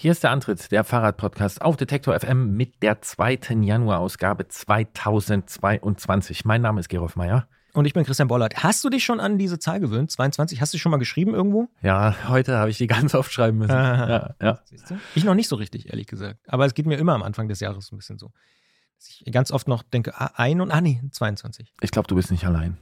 Hier ist der Antritt, der Fahrradpodcast auf Detektor FM mit der zweiten Januarausgabe 2022. Mein Name ist Gerolf Meyer. Und ich bin Christian Bollert. Hast du dich schon an diese Zahl gewöhnt? 22? Hast du dich schon mal geschrieben irgendwo? Ja, heute habe ich die ganz oft schreiben müssen. Ja, ja. Siehst du? Ich noch nicht so richtig, ehrlich gesagt. Aber es geht mir immer am Anfang des Jahres ein bisschen so. Dass ich ganz oft noch denke, ah, ein und, ah nee, 22. Ich glaube, du bist nicht allein.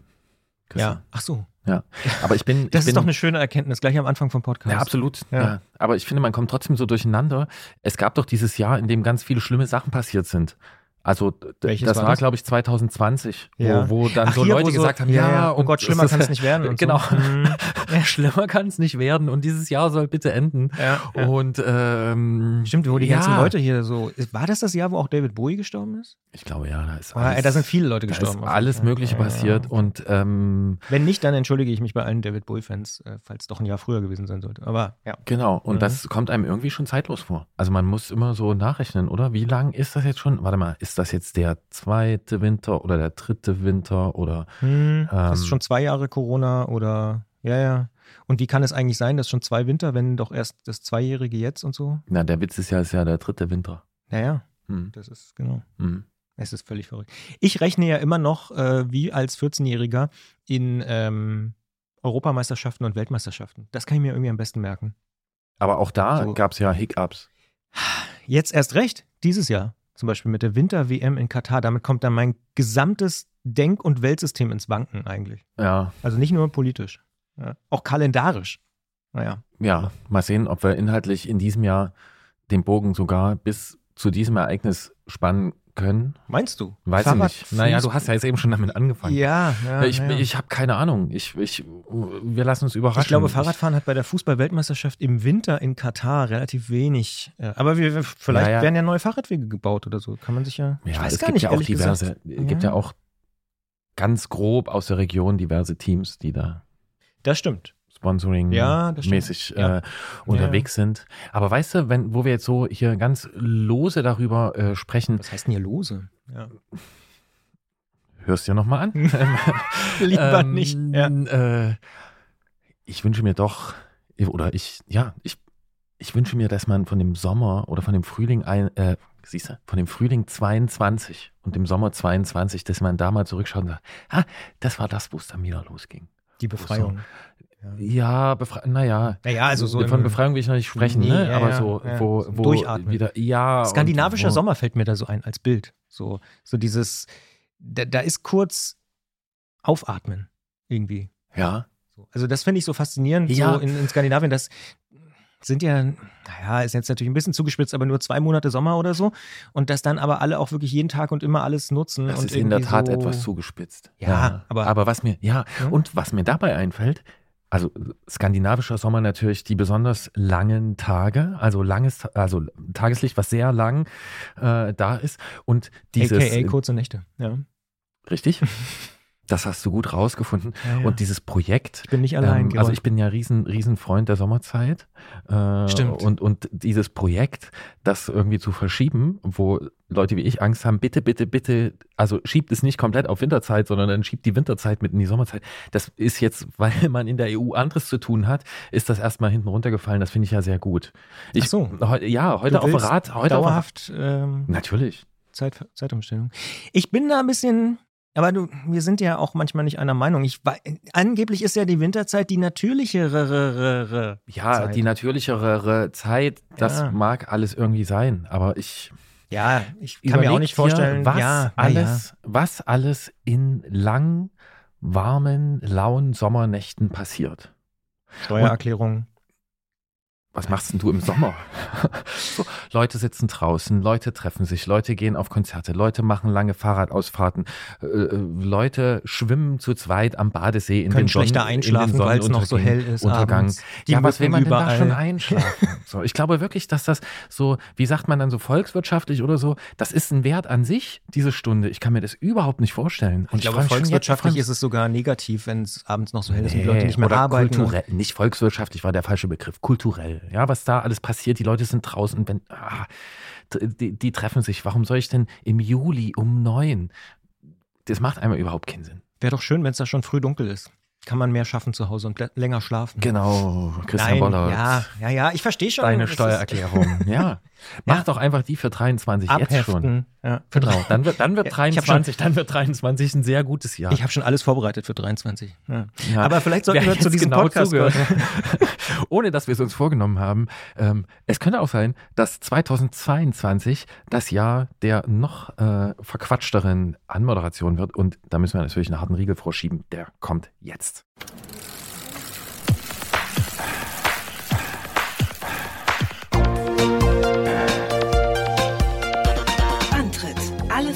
Christian. Ja. Ach so. Ja. Aber ich bin. Das ich ist bin, doch eine schöne Erkenntnis, gleich am Anfang vom Podcast. Ja, absolut. Ja. Ja. Aber ich finde, man kommt trotzdem so durcheinander. Es gab doch dieses Jahr, in dem ganz viele schlimme Sachen passiert sind. Also Welches das war war, das? glaube ich, 2020, Ja. wo, wo dann Ach, so hier, Leute so- gesagt haben, ja, ja, oh Gott, schlimmer kann es nicht werden und so. Genau. Mhm. Ja, schlimmer kann es nicht werden und dieses Jahr soll bitte enden. Ja. Und ähm, Stimmt, wo die ganzen Leute hier so. War das das Jahr, wo auch David Bowie gestorben ist? Ich glaube, ja, da ist Ah, ey, da sind viele Leute da gestorben. ist auf jeden alles. Mögliche passiert und ähm, Wenn nicht, dann entschuldige ich mich bei allen David Bowie-Fans, äh, falls es doch ein Jahr früher gewesen sein sollte. Aber ja. Genau, und Mhm. das kommt einem irgendwie schon zeitlos vor. Also man muss immer so nachrechnen, oder? Wie lang ist das jetzt schon? Warte mal, ist das jetzt der zweite Winter oder der dritte Winter oder Hm, das ist Ähm. schon zwei Jahre Corona oder ja, ja. Und wie kann es eigentlich sein, dass schon zwei Winter, wenn doch erst das Zweijährige jetzt und so? na, der Witz ist ja, ist ja der dritte Winter. Naja, Hm. das ist genau. Hm. Es ist völlig verrückt. Ich rechne ja immer noch äh, wie als 14-Jähriger in ähm, Europameisterschaften und Weltmeisterschaften. Das kann ich mir irgendwie am besten merken. Aber auch da So. gab es ja Hiccups. Jetzt erst recht, dieses Jahr. Zum Beispiel mit der Winter-WM in Katar. Damit kommt dann mein gesamtes Denk- und Weltsystem ins Wanken eigentlich. Ja, Also nicht nur politisch, ja. auch kalendarisch. Naja. ja, mal sehen, ob wir inhaltlich in diesem Jahr den Bogen sogar bis zu diesem Ereignis spannen können. Meinst du? Weiß Fahrrad- ich nicht. Naja, du hast ja jetzt eben schon damit angefangen. Ja, ja. ich ja. ich habe keine Ahnung. Ich, ich, wir lassen uns überraschen. Ich glaube, Fahrradfahren hat bei der Fußball-Weltmeisterschaft im Winter in Katar relativ wenig. äh, Aber wir, vielleicht Ja, ja. werden ja neue Fahrradwege gebaut oder so. Kann man sich ja. Ja, ich weiß es gar gibt nicht, ja auch diverse, es gibt ja auch ganz grob aus der Region diverse Teams, die da Das stimmt. Sponsoring Ja, mäßig Ja. äh, unterwegs sind. Aber weißt du, wenn, wo wir jetzt so hier ganz lose darüber äh, sprechen, Was heißt denn hier lose? Ja. hörst du ja nochmal an. Lieber Ähm, nicht. Ja. Äh, ich wünsche mir doch, oder ich, ja, ich, ich wünsche mir, dass man von dem Sommer oder von dem Frühling ein, äh, siehst du, von dem Frühling 22 und dem Sommer 22, dass man da mal zurückschaut und sagt, ah, das war das, wo es dann wieder losging. Die Befreiung. Ja, befre naja. Naja, also so von Befreiung will ich noch nicht sprechen, Nee, ne? ja, aber so, ja. wo, So wo durchatmen. wieder, ja. Skandinavischer wo, Sommer fällt mir da so ein als Bild. So, so dieses, da, da ist kurz Aufatmen irgendwie. Ja, So. Also das finde ich so faszinierend Ja. so in, in Skandinavien. Das sind ja, naja, ist jetzt natürlich ein bisschen zugespitzt, aber nur zwei Monate Sommer oder so. Und dass dann aber alle auch wirklich jeden Tag und immer alles nutzen. das und ist in der Tat so, etwas zugespitzt. Ja, aber- aber was mir, ja, Ja. und was mir dabei einfällt, also skandinavischer Sommer natürlich die besonders langen Tage, also langes, also Tageslicht, was sehr lang äh, da ist und dieses, AKA kurze Nächte. Ja. richtig, das hast du gut rausgefunden Ja, ja. und dieses Projekt, ich bin nicht allein. ähm, also ich bin ja riesen, riesen Freund der Sommerzeit. Äh, Stimmt. Und, und dieses Projekt, das irgendwie zu verschieben, wo Leute wie ich Angst haben, bitte, bitte, bitte, also schiebt es nicht komplett auf Winterzeit, sondern dann schiebt die Winterzeit mit in die Sommerzeit. Das ist jetzt, weil man in der EU anderes zu tun hat, ist das erstmal hinten runtergefallen. Das finde ich ja sehr gut. Ich, Ach so. heu- ja, heute auf Rad, heute auf. Dauerhaft ähm, Natürlich. Zeit, Zeitumstellung. Ich bin da ein bisschen, aber du, wir sind ja auch manchmal nicht einer Meinung. Ich, angeblich ist ja die Winterzeit die natürlichere. Ja, Zeit. die natürlichere Zeit, das Ja. mag alles irgendwie sein, aber ich Ja, ich kann mir auch nicht vorstellen, was ja, alles, was alles in lang, warmen, lauen Sommernächten passiert. Ja. Steuererklärung. Was machst denn du im Sommer? so, Leute sitzen draußen, Leute treffen sich, Leute gehen auf Konzerte, Leute machen lange Fahrradausfahrten, äh, äh, Leute schwimmen zu zweit am Badesee in Können den schlechter Sonnen, einschlafen, weil es noch so hell ist Untergang. abends. Die ja, was will man Mücken denn da schon überall. einschlafen? so, ich glaube wirklich, dass das so, wie sagt man dann so volkswirtschaftlich oder so, das ist ein Wert an sich, diese Stunde. Ich kann mir das überhaupt nicht vorstellen. Und Ich glaube, schon jetzt volkswirtschaftlich ist es sogar negativ, wenn es abends noch so hell ist und die Leute nicht mehr oder arbeiten. Kulturell, nicht volkswirtschaftlich war der falsche Begriff, kulturell. Ja, was da alles passiert, die Leute sind draußen, wenn, ah, die, die treffen sich. Warum soll ich denn im Juli um neun? Das macht einmal überhaupt keinen Sinn. Wäre doch schön, wenn es da schon früh dunkel ist. kann man mehr schaffen zu Hause und länger schlafen. Genau, Christian Nein, Bollert. Ja, ja, ja, ich verstehe schon. Deine Steuererklärung. ja. Mach doch einfach die für 23 jetzt schon. Abheften. Ja, Genau, dann wird, dann wird Ja, ich hab 23, dann wird 23 ein sehr gutes Jahr. Ich habe schon alles vorbereitet für 23. Ja. Ja. Aber vielleicht sollten Wer wir zu diesem genau Podcast zugehört, gehören. ohne dass wir es uns vorgenommen haben. Ähm, es könnte auch sein, dass 2022 das Jahr der noch äh, verquatschteren Anmoderation wird. Und da müssen wir natürlich einen harten Riegel vorschieben. Der kommt jetzt.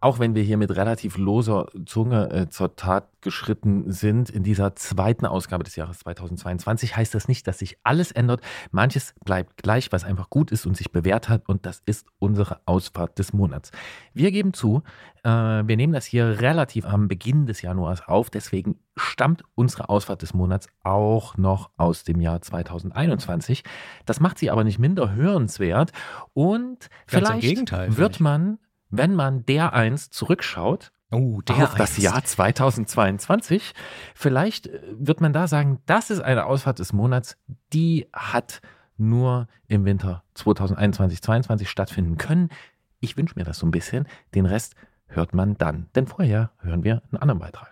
Auch wenn wir hier mit relativ loser Zunge äh, zur Tat geschritten sind, in dieser zweiten Ausgabe des Jahres 2022 heißt das nicht, dass sich alles ändert. Manches bleibt gleich, was einfach gut ist und sich bewährt hat. Und das ist unsere Ausfahrt des Monats. Wir geben zu, äh, wir nehmen das hier relativ am Beginn des Januars auf. Deswegen stammt unsere Ausfahrt des Monats auch noch aus dem Jahr 2021. Das macht sie aber nicht minder hörenswert. Und Ganz vielleicht wird man, wenn man der eins zurückschaut, Oh, auf das. Jahr 2022, vielleicht äh, wird man da sagen, das ist eine Ausfahrt des Monats, die hat nur im Winter 2021, 2022 stattfinden können. Ich wünsche mir das so ein bisschen. Den Rest hört man dann. Denn vorher hören wir einen anderen Beitrag.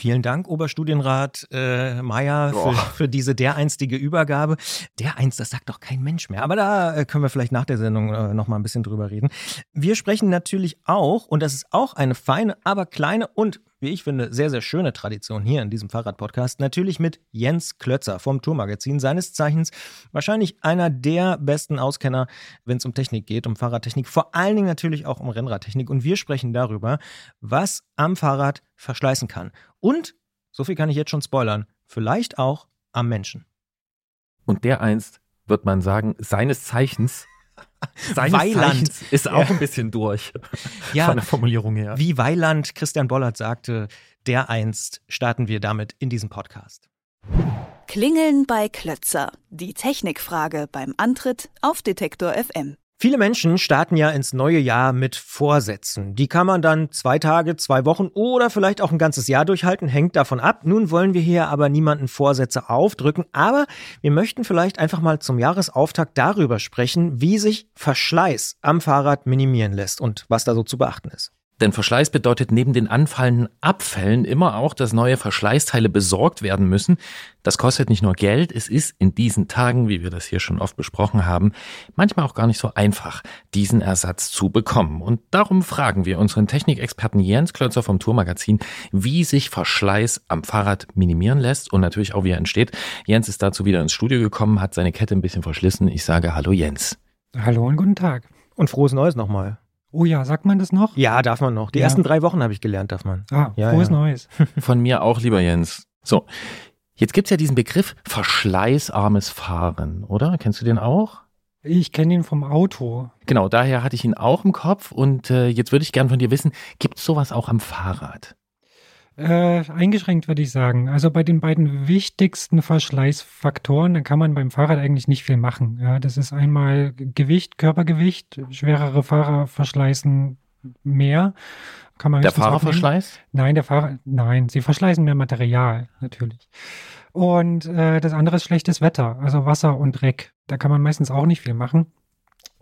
Vielen Dank, Oberstudienrat äh, Meier, für, für diese dereinstige Übergabe. Der einst, das sagt doch kein Mensch mehr. Aber da äh, können wir vielleicht nach der Sendung äh, noch mal ein bisschen drüber reden. Wir sprechen natürlich auch, und das ist auch eine feine, aber kleine und, wie ich finde, sehr, sehr schöne Tradition hier in diesem Fahrradpodcast, natürlich mit Jens Klötzer vom Tourmagazin, seines Zeichens wahrscheinlich einer der besten Auskenner, wenn es um Technik geht, um Fahrradtechnik, vor allen Dingen natürlich auch um Rennradtechnik. Und wir sprechen darüber, was am Fahrrad verschleißen kann. Und, so viel kann ich jetzt schon spoilern, vielleicht auch am Menschen. Und der einst wird man sagen, seines Zeichens, seines Weiland. Zeichens ist auch Ja. ein bisschen durch Ja, von der Formulierung her. wie Weiland Christian Bollert sagte, der einst starten wir damit in diesem Podcast. Klingeln bei Klötzer. Die Technikfrage beim Antritt auf Detektor FM. Viele Menschen starten ja ins neue Jahr mit Vorsätzen. Die kann man dann zwei Tage, zwei Wochen oder vielleicht auch ein ganzes Jahr durchhalten, hängt davon ab. Nun wollen wir hier aber niemanden Vorsätze aufdrücken, aber wir möchten vielleicht einfach mal zum Jahresauftakt darüber sprechen, wie sich Verschleiß am Fahrrad minimieren lässt und was da so zu beachten ist. Denn Verschleiß bedeutet neben den anfallenden Abfällen immer auch, dass neue Verschleißteile besorgt werden müssen. Das kostet nicht nur Geld, es ist in diesen Tagen, wie wir das hier schon oft besprochen haben, manchmal auch gar nicht so einfach, diesen Ersatz zu bekommen. Und darum fragen wir unseren Technikexperten Jens Klötzer vom Tourmagazin, wie sich Verschleiß am Fahrrad minimieren lässt und natürlich auch wie er entsteht. Jens ist dazu wieder ins Studio gekommen, hat seine Kette ein bisschen verschlissen. Ich sage Hallo Jens. Hallo und guten Tag. Und frohes Neues nochmal. Oh ja, sagt man das noch? Ja, darf man noch. Die Ja. ersten drei Wochen habe ich gelernt, darf man. Ah, Ja, frohes ja. Neues. Von mir auch, lieber Jens. So, jetzt gibt's ja diesen Begriff verschleißarmes Fahren, oder? Kennst du den auch? Ich kenne ihn vom Auto. Genau, daher hatte ich ihn auch im Kopf und äh, jetzt würde ich gern von dir wissen, gibt's sowas auch am Fahrrad? Äh, eingeschränkt würde ich sagen. Also bei den beiden wichtigsten Verschleißfaktoren, da kann man beim Fahrrad eigentlich nicht viel machen. Ja, das ist einmal Gewicht, Körpergewicht. Schwerere Fahrer verschleißen mehr. Kann man Der aufnehmen. Fahrerverschleiß? Nein, der Fahrer, nein, sie verschleißen mehr Material, natürlich. Und äh, das andere ist schlechtes Wetter, also Wasser und Dreck. Da kann man meistens auch nicht viel machen.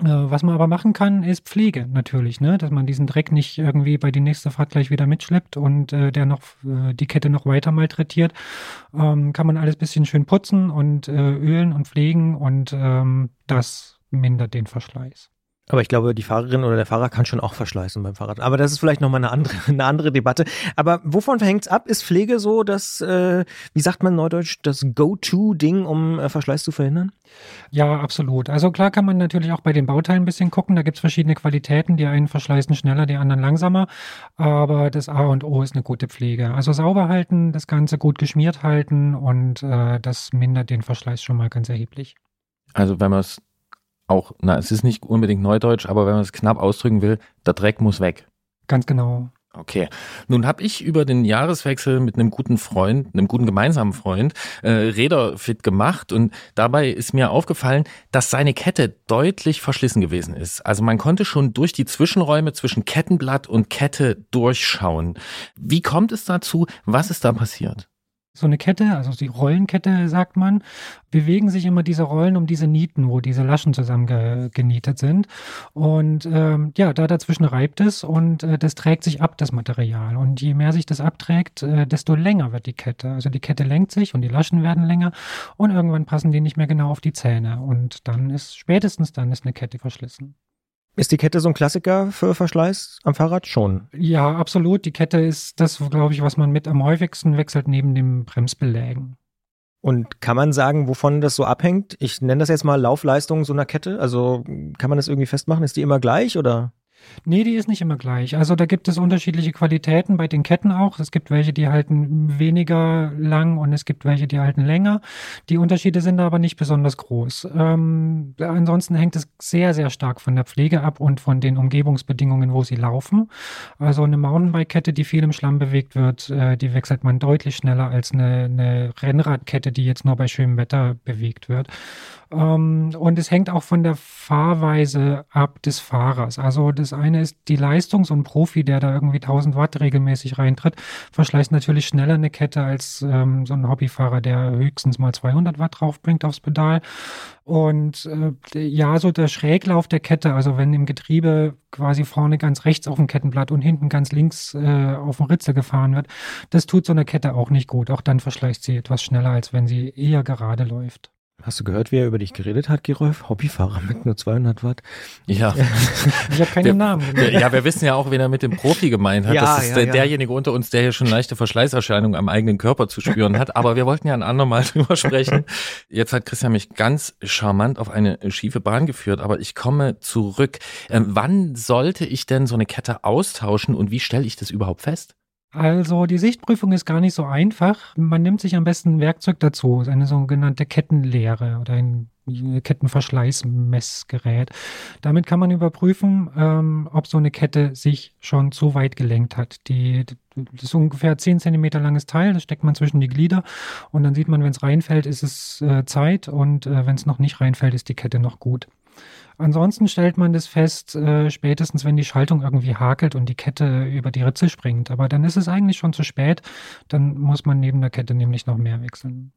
Äh, was man aber machen kann, ist Pflege natürlich, ne? dass man diesen Dreck nicht irgendwie bei die nächste Fahrt gleich wieder mitschleppt und äh, der noch äh, die Kette noch weiter malträtiert. Ähm, kann man alles bisschen schön putzen und äh, ölen und pflegen und ähm, das mindert den Verschleiß. Aber ich glaube, die Fahrerin oder der Fahrer kann schon auch verschleißen beim Fahrrad. Aber das ist vielleicht nochmal eine andere, eine andere Debatte. Aber wovon hängt es ab? Ist Pflege so das, äh, wie sagt man neudeutsch, das Go-To-Ding, um äh, Verschleiß zu verhindern? Ja, absolut. Also klar kann man natürlich auch bei den Bauteilen ein bisschen gucken. Da gibt's verschiedene Qualitäten. Die einen verschleißen schneller, die anderen langsamer. Aber das A und O ist eine gute Pflege. Also sauber halten, das Ganze gut geschmiert halten und äh, das mindert den Verschleiß schon mal ganz erheblich. Also wenn man es auch, na, es ist nicht unbedingt Neudeutsch, aber wenn man es knapp ausdrücken will, der Dreck muss weg. Ganz genau. Okay. Nun habe ich über den Jahreswechsel mit einem guten Freund, einem guten gemeinsamen Freund, äh, Räder fit gemacht und dabei ist mir aufgefallen, dass seine Kette deutlich verschlissen gewesen ist. Also man konnte schon durch die Zwischenräume zwischen Kettenblatt und Kette durchschauen. Wie kommt es dazu? Was ist da passiert? So eine Kette, also die Rollenkette sagt man, bewegen sich immer diese Rollen um diese Nieten, wo diese Laschen zusammengenietet sind. Und ähm, ja, da dazwischen reibt es und äh, das trägt sich ab, das Material. Und je mehr sich das abträgt, äh, desto länger wird die Kette. Also die Kette lenkt sich und die Laschen werden länger und irgendwann passen die nicht mehr genau auf die Zähne. Und dann ist, spätestens dann ist eine Kette verschlissen. Ist die Kette so ein Klassiker für Verschleiß am Fahrrad? Schon. Ja, absolut. Die Kette ist das, glaube ich, was man mit am häufigsten wechselt neben dem Bremsbelägen. Und kann man sagen, wovon das so abhängt? Ich nenne das jetzt mal Laufleistung so einer Kette. Also kann man das irgendwie festmachen? Ist die immer gleich oder? Nee, die ist nicht immer gleich. Also da gibt es unterschiedliche Qualitäten bei den Ketten auch. Es gibt welche, die halten weniger lang und es gibt welche, die halten länger. Die Unterschiede sind aber nicht besonders groß. Ähm, ansonsten hängt es sehr, sehr stark von der Pflege ab und von den Umgebungsbedingungen, wo sie laufen. Also eine Mountainbike-Kette, die viel im Schlamm bewegt wird, äh, die wechselt man deutlich schneller als eine, eine Rennradkette, die jetzt nur bei schönem Wetter bewegt wird. Ähm, und es hängt auch von der Fahrweise ab des Fahrers. Also das eine ist die Leistung. So ein Profi, der da irgendwie 1000 Watt regelmäßig reintritt, verschleißt natürlich schneller eine Kette als ähm, so ein Hobbyfahrer, der höchstens mal 200 Watt draufbringt aufs Pedal. Und äh, ja, so der Schräglauf der Kette, also wenn im Getriebe quasi vorne ganz rechts auf dem Kettenblatt und hinten ganz links äh, auf dem Ritzel gefahren wird, das tut so eine Kette auch nicht gut. Auch dann verschleißt sie etwas schneller, als wenn sie eher gerade läuft. Hast du gehört, wie er über dich geredet hat, Gerolf? Hobbyfahrer mit nur 200 Watt. Ja. Ich habe keinen wir, Namen. Wir, ja, wir wissen ja auch, wen er mit dem Profi gemeint hat. Ja, das ist ja, der, ja. derjenige unter uns, der hier schon leichte Verschleißerscheinungen am eigenen Körper zu spüren hat. Aber wir wollten ja ein andermal drüber sprechen. Jetzt hat Christian mich ganz charmant auf eine schiefe Bahn geführt, aber ich komme zurück. Ähm, wann sollte ich denn so eine Kette austauschen und wie stelle ich das überhaupt fest? Also die Sichtprüfung ist gar nicht so einfach. Man nimmt sich am besten ein Werkzeug dazu, eine sogenannte Kettenlehre oder ein Kettenverschleißmessgerät. Damit kann man überprüfen, ähm, ob so eine Kette sich schon zu weit gelenkt hat. Die, das ist ungefähr 10 cm langes Teil, das steckt man zwischen die Glieder und dann sieht man, wenn es reinfällt, ist es äh, Zeit und äh, wenn es noch nicht reinfällt, ist die Kette noch gut. Ansonsten stellt man das fest, äh, spätestens wenn die Schaltung irgendwie hakelt und die Kette über die Ritze springt. Aber dann ist es eigentlich schon zu spät. Dann muss man neben der Kette nämlich noch mehr wechseln.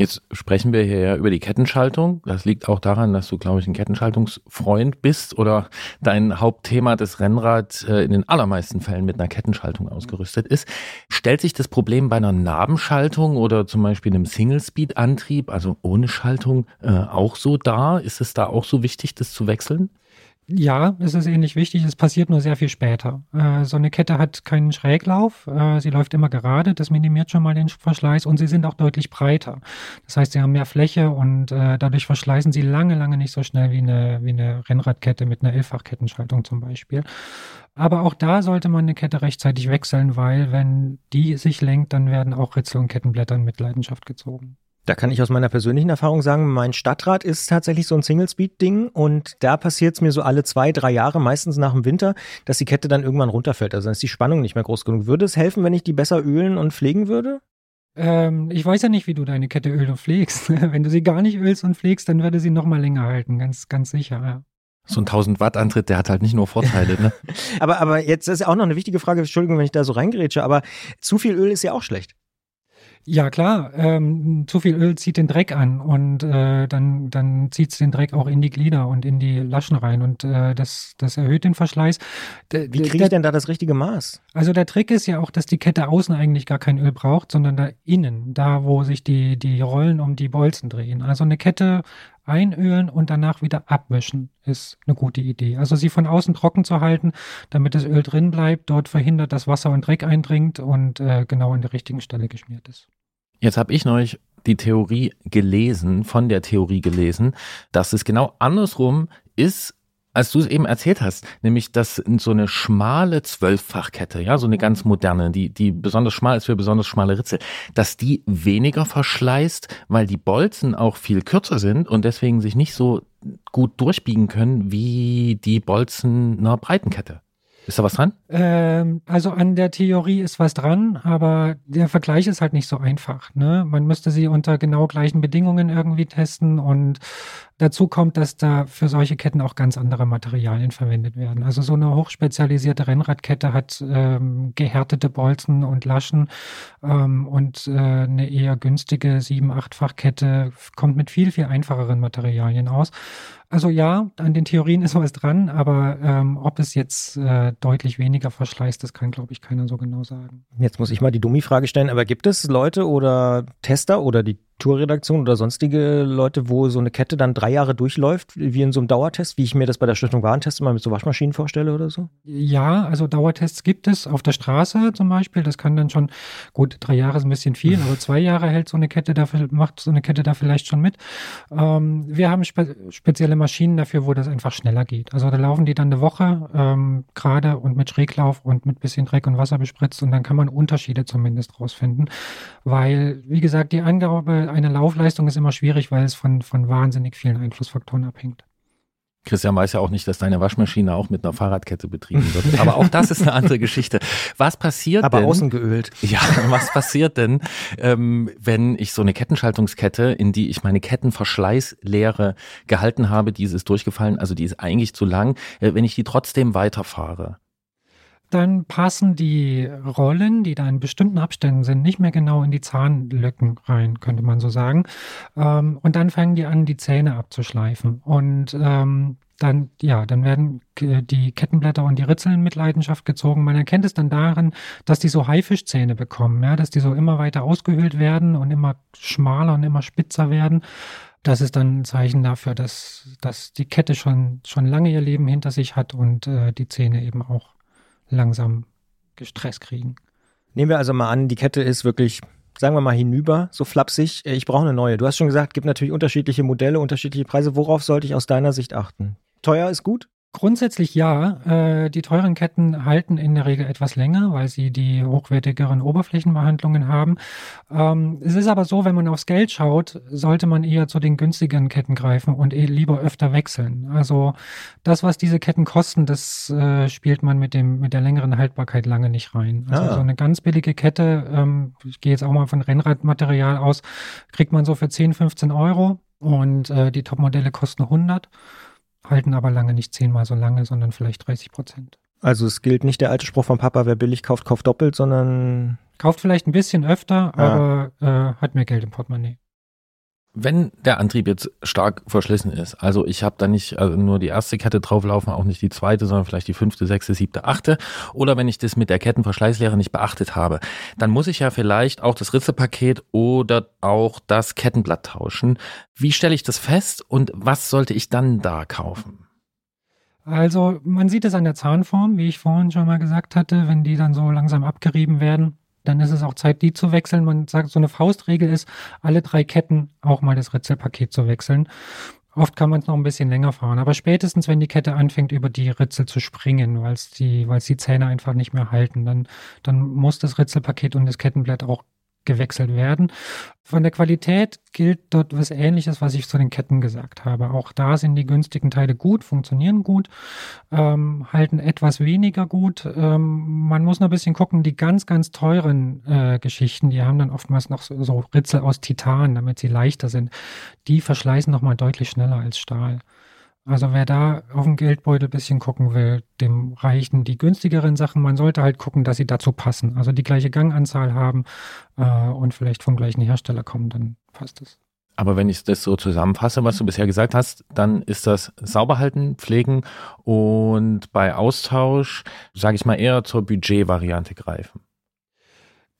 Jetzt sprechen wir hier ja über die Kettenschaltung. Das liegt auch daran, dass du, glaube ich, ein Kettenschaltungsfreund bist oder dein Hauptthema des Rennrad äh, in den allermeisten Fällen mit einer Kettenschaltung ausgerüstet ist. Stellt sich das Problem bei einer Nabenschaltung oder zum Beispiel einem Single-Speed-Antrieb, also ohne Schaltung, äh, auch so dar? Ist es da auch so wichtig, das zu wechseln? Ja, es ist ähnlich wichtig. Es passiert nur sehr viel später. Äh, so eine Kette hat keinen Schräglauf. Äh, sie läuft immer gerade. Das minimiert schon mal den Verschleiß und sie sind auch deutlich breiter. Das heißt, sie haben mehr Fläche und äh, dadurch verschleißen sie lange, lange nicht so schnell wie eine, wie eine Rennradkette mit einer Elffachkettenschaltung zum Beispiel. Aber auch da sollte man eine Kette rechtzeitig wechseln, weil wenn die sich lenkt, dann werden auch Ritzel und Kettenblätter in Mitleidenschaft gezogen. Da kann ich aus meiner persönlichen Erfahrung sagen, mein Stadtrat ist tatsächlich so ein Single-Speed-Ding und da passiert es mir so alle zwei, drei Jahre, meistens nach dem Winter, dass die Kette dann irgendwann runterfällt. Also dann ist die Spannung nicht mehr groß genug. Würde es helfen, wenn ich die besser ölen und pflegen würde? Ähm, ich weiß ja nicht, wie du deine Kette ölst und pflegst. wenn du sie gar nicht ölst und pflegst, dann würde sie noch mal länger halten, ganz, ganz sicher. Ja. So ein 1000 Watt Antritt, der hat halt nicht nur Vorteile. Ne? aber, aber jetzt ist ja auch noch eine wichtige Frage, Entschuldigung, wenn ich da so reingrätsche, aber zu viel Öl ist ja auch schlecht. Ja, klar. Ähm, zu viel Öl zieht den Dreck an und äh, dann, dann zieht es den Dreck auch in die Glieder und in die Laschen rein und äh, das, das erhöht den Verschleiß. D Wie kriege ich denn da das richtige Maß? Also der Trick ist ja auch, dass die Kette außen eigentlich gar kein Öl braucht, sondern da innen, da wo sich die, die Rollen um die Bolzen drehen. Also eine Kette einölen und danach wieder abwischen ist eine gute Idee. Also sie von außen trocken zu halten, damit das Öl drin bleibt, dort verhindert, dass Wasser und Dreck eindringt und äh, genau an der richtigen Stelle geschmiert ist. Jetzt habe ich neulich die Theorie gelesen, von der Theorie gelesen, dass es genau andersrum ist, als du es eben erzählt hast, nämlich dass so eine schmale Zwölffachkette, ja, so eine ganz moderne, die, die besonders schmal ist für besonders schmale Ritzel, dass die weniger verschleißt, weil die Bolzen auch viel kürzer sind und deswegen sich nicht so gut durchbiegen können wie die Bolzen einer Breitenkette. Ist da was dran? Ähm, also an der Theorie ist was dran, aber der Vergleich ist halt nicht so einfach. Ne? Man müsste sie unter genau gleichen Bedingungen irgendwie testen und dazu kommt, dass da für solche Ketten auch ganz andere Materialien verwendet werden. Also so eine hochspezialisierte Rennradkette hat ähm, gehärtete Bolzen und Laschen ähm, und äh, eine eher günstige sieben-, achtfach Kette kommt mit viel, viel einfacheren Materialien aus. Also ja, an den Theorien ist was dran, aber ähm, ob es jetzt äh, deutlich weniger verschleißt, das kann, glaube ich, keiner so genau sagen. Jetzt muss ich mal die Dummi-Frage stellen, aber gibt es Leute oder Tester oder die Tourredaktion oder sonstige Leute, wo so eine Kette dann drei Jahre durchläuft, wie in so einem Dauertest, wie ich mir das bei der Stiftung Warentest mal mit so Waschmaschinen vorstelle oder so? Ja, also Dauertests gibt es auf der Straße zum Beispiel. Das kann dann schon, gut, drei Jahre ist ein bisschen viel, aber zwei Jahre hält so eine Kette da, macht so eine Kette da vielleicht schon mit. Ähm, wir haben spe spezielle Maschinen dafür, wo das einfach schneller geht. Also da laufen die dann eine Woche ähm, gerade und mit Schräglauf und mit bisschen Dreck und Wasser bespritzt und dann kann man Unterschiede zumindest rausfinden. Weil, wie gesagt, die Angabe eine Laufleistung ist immer schwierig, weil es von, von wahnsinnig vielen Einflussfaktoren abhängt. Christian weiß ja auch nicht, dass deine Waschmaschine auch mit einer Fahrradkette betrieben wird. Aber auch das ist eine andere Geschichte. Was passiert Aber denn? außen geölt. Ja, was passiert denn, ähm, wenn ich so eine Kettenschaltungskette, in die ich meine Kettenverschleißlehre gehalten habe, diese ist durchgefallen, also die ist eigentlich zu lang, äh, wenn ich die trotzdem weiterfahre? Dann passen die Rollen, die da in bestimmten Abständen sind, nicht mehr genau in die Zahnlücken rein, könnte man so sagen. Ähm, und dann fangen die an, die Zähne abzuschleifen. Und ähm, dann, ja, dann werden die Kettenblätter und die Ritzel in Mitleidenschaft gezogen. Man erkennt es dann daran, dass die so Haifischzähne bekommen, ja, dass die so immer weiter ausgehöhlt werden und immer schmaler und immer spitzer werden. Das ist dann ein Zeichen dafür, dass, dass die Kette schon, schon lange ihr Leben hinter sich hat und äh, die Zähne eben auch langsam gestresst kriegen. Nehmen wir also mal an, die Kette ist wirklich, sagen wir mal, hinüber, so flapsig. Ich brauche eine neue. Du hast schon gesagt, gibt natürlich unterschiedliche Modelle, unterschiedliche Preise. Worauf sollte ich aus deiner Sicht achten? Teuer ist gut? Grundsätzlich ja. Äh, die teuren Ketten halten in der Regel etwas länger, weil sie die hochwertigeren Oberflächenbehandlungen haben. Ähm, es ist aber so, wenn man aufs Geld schaut, sollte man eher zu den günstigeren Ketten greifen und eh lieber öfter wechseln. Also das, was diese Ketten kosten, das äh, spielt man mit dem mit der längeren Haltbarkeit lange nicht rein. Also ah. so eine ganz billige Kette, ähm, ich gehe jetzt auch mal von Rennradmaterial aus, kriegt man so für 10, 15 Euro und äh, die Topmodelle kosten 100 halten aber lange nicht zehnmal so lange, sondern vielleicht 30 Prozent. Also es gilt nicht der alte Spruch von Papa, wer billig kauft, kauft doppelt, sondern kauft vielleicht ein bisschen öfter, ah. aber äh, hat mehr Geld im Portemonnaie. Wenn der Antrieb jetzt stark verschlissen ist, also ich habe da nicht also nur die erste Kette drauflaufen, auch nicht die zweite, sondern vielleicht die fünfte, sechste, siebte, achte, oder wenn ich das mit der Kettenverschleißlehre nicht beachtet habe, dann muss ich ja vielleicht auch das Ritzepaket oder auch das Kettenblatt tauschen. Wie stelle ich das fest und was sollte ich dann da kaufen? Also man sieht es an der Zahnform, wie ich vorhin schon mal gesagt hatte, wenn die dann so langsam abgerieben werden dann ist es auch Zeit, die zu wechseln. Man sagt, so eine Faustregel ist, alle drei Ketten auch mal das Ritzelpaket zu wechseln. Oft kann man es noch ein bisschen länger fahren, aber spätestens, wenn die Kette anfängt, über die Ritzel zu springen, weil es die, weil die Zähne einfach nicht mehr halten, dann, dann muss das Ritzelpaket und das Kettenblatt auch gewechselt werden. Von der Qualität gilt dort was Ähnliches, was ich zu den Ketten gesagt habe. Auch da sind die günstigen Teile gut, funktionieren gut, ähm, halten etwas weniger gut. Ähm, man muss noch ein bisschen gucken, die ganz, ganz teuren äh, Geschichten, die haben dann oftmals noch so, so Ritzel aus Titan, damit sie leichter sind. Die verschleißen nochmal deutlich schneller als Stahl. Also wer da auf den Geldbeutel ein bisschen gucken will, dem reichen die günstigeren Sachen. Man sollte halt gucken, dass sie dazu passen. Also die gleiche Ganganzahl haben äh, und vielleicht vom gleichen Hersteller kommen, dann passt es. Aber wenn ich das so zusammenfasse, was du bisher gesagt hast, dann ist das Sauberhalten, Pflegen und bei Austausch, sage ich mal, eher zur Budgetvariante greifen.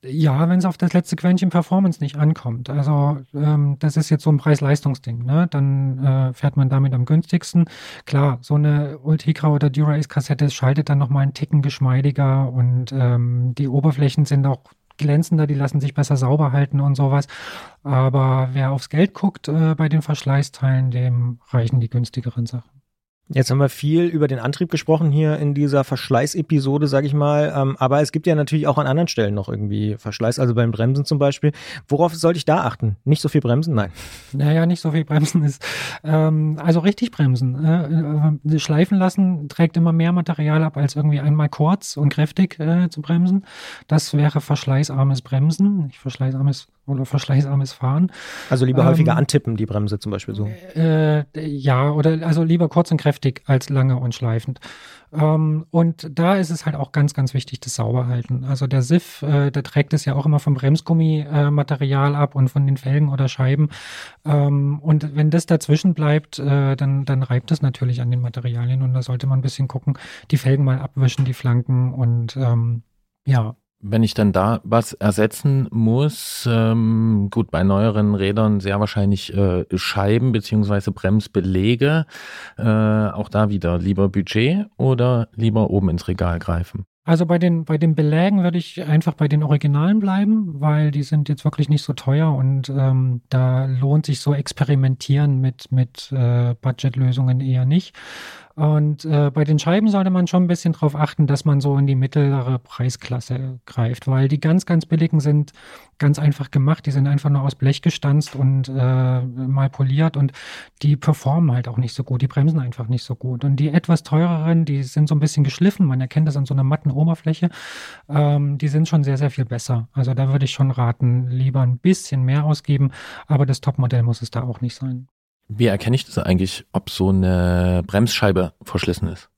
Ja, wenn es auf das letzte Quäntchen Performance nicht ankommt. Also ähm, das ist jetzt so ein Preis-Leistungs-Ding. Ne? Dann äh, fährt man damit am günstigsten. Klar, so eine Ultegra oder Dura-Ace-Kassette schaltet dann nochmal einen Ticken geschmeidiger und ähm, die Oberflächen sind auch glänzender, die lassen sich besser sauber halten und sowas. Aber wer aufs Geld guckt äh, bei den Verschleißteilen, dem reichen die günstigeren Sachen. Jetzt haben wir viel über den Antrieb gesprochen hier in dieser Verschleißepisode, sage ich mal. Ähm, aber es gibt ja natürlich auch an anderen Stellen noch irgendwie Verschleiß, also beim Bremsen zum Beispiel. Worauf sollte ich da achten? Nicht so viel bremsen? Nein. Naja, nicht so viel bremsen ist. Ähm, also richtig bremsen. Äh, schleifen lassen trägt immer mehr Material ab, als irgendwie einmal kurz und kräftig äh, zu bremsen. Das wäre verschleißarmes Bremsen, nicht verschleißarmes oder verschleißarmes Fahren. Also lieber häufiger ähm, antippen, die Bremse zum Beispiel so. Äh, ja, oder also lieber kurz und kräftig als lange und schleifend. Ähm, und da ist es halt auch ganz, ganz wichtig, das sauber halten. Also der SIF, äh, der trägt es ja auch immer vom Bremsgummimaterial äh, ab und von den Felgen oder Scheiben. Ähm, und wenn das dazwischen bleibt, äh, dann, dann reibt es natürlich an den Materialien und da sollte man ein bisschen gucken, die Felgen mal abwischen, die Flanken und ähm, ja, wenn ich dann da was ersetzen muss, ähm, gut, bei neueren Rädern sehr wahrscheinlich äh, Scheiben beziehungsweise Bremsbelege, äh, auch da wieder lieber Budget oder lieber oben ins Regal greifen? Also bei den, bei den Belägen würde ich einfach bei den Originalen bleiben, weil die sind jetzt wirklich nicht so teuer und ähm, da lohnt sich so experimentieren mit, mit äh, Budgetlösungen eher nicht. Und äh, bei den Scheiben sollte man schon ein bisschen darauf achten, dass man so in die mittlere Preisklasse greift, weil die ganz, ganz billigen sind ganz einfach gemacht. Die sind einfach nur aus Blech gestanzt und äh, mal poliert und die performen halt auch nicht so gut. Die bremsen einfach nicht so gut. Und die etwas teureren, die sind so ein bisschen geschliffen. Man erkennt das an so einer matten Oberfläche. Ähm, die sind schon sehr, sehr viel besser. Also da würde ich schon raten, lieber ein bisschen mehr ausgeben, aber das Topmodell muss es da auch nicht sein. Wie erkenne ich das eigentlich, ob so eine Bremsscheibe verschlissen ist?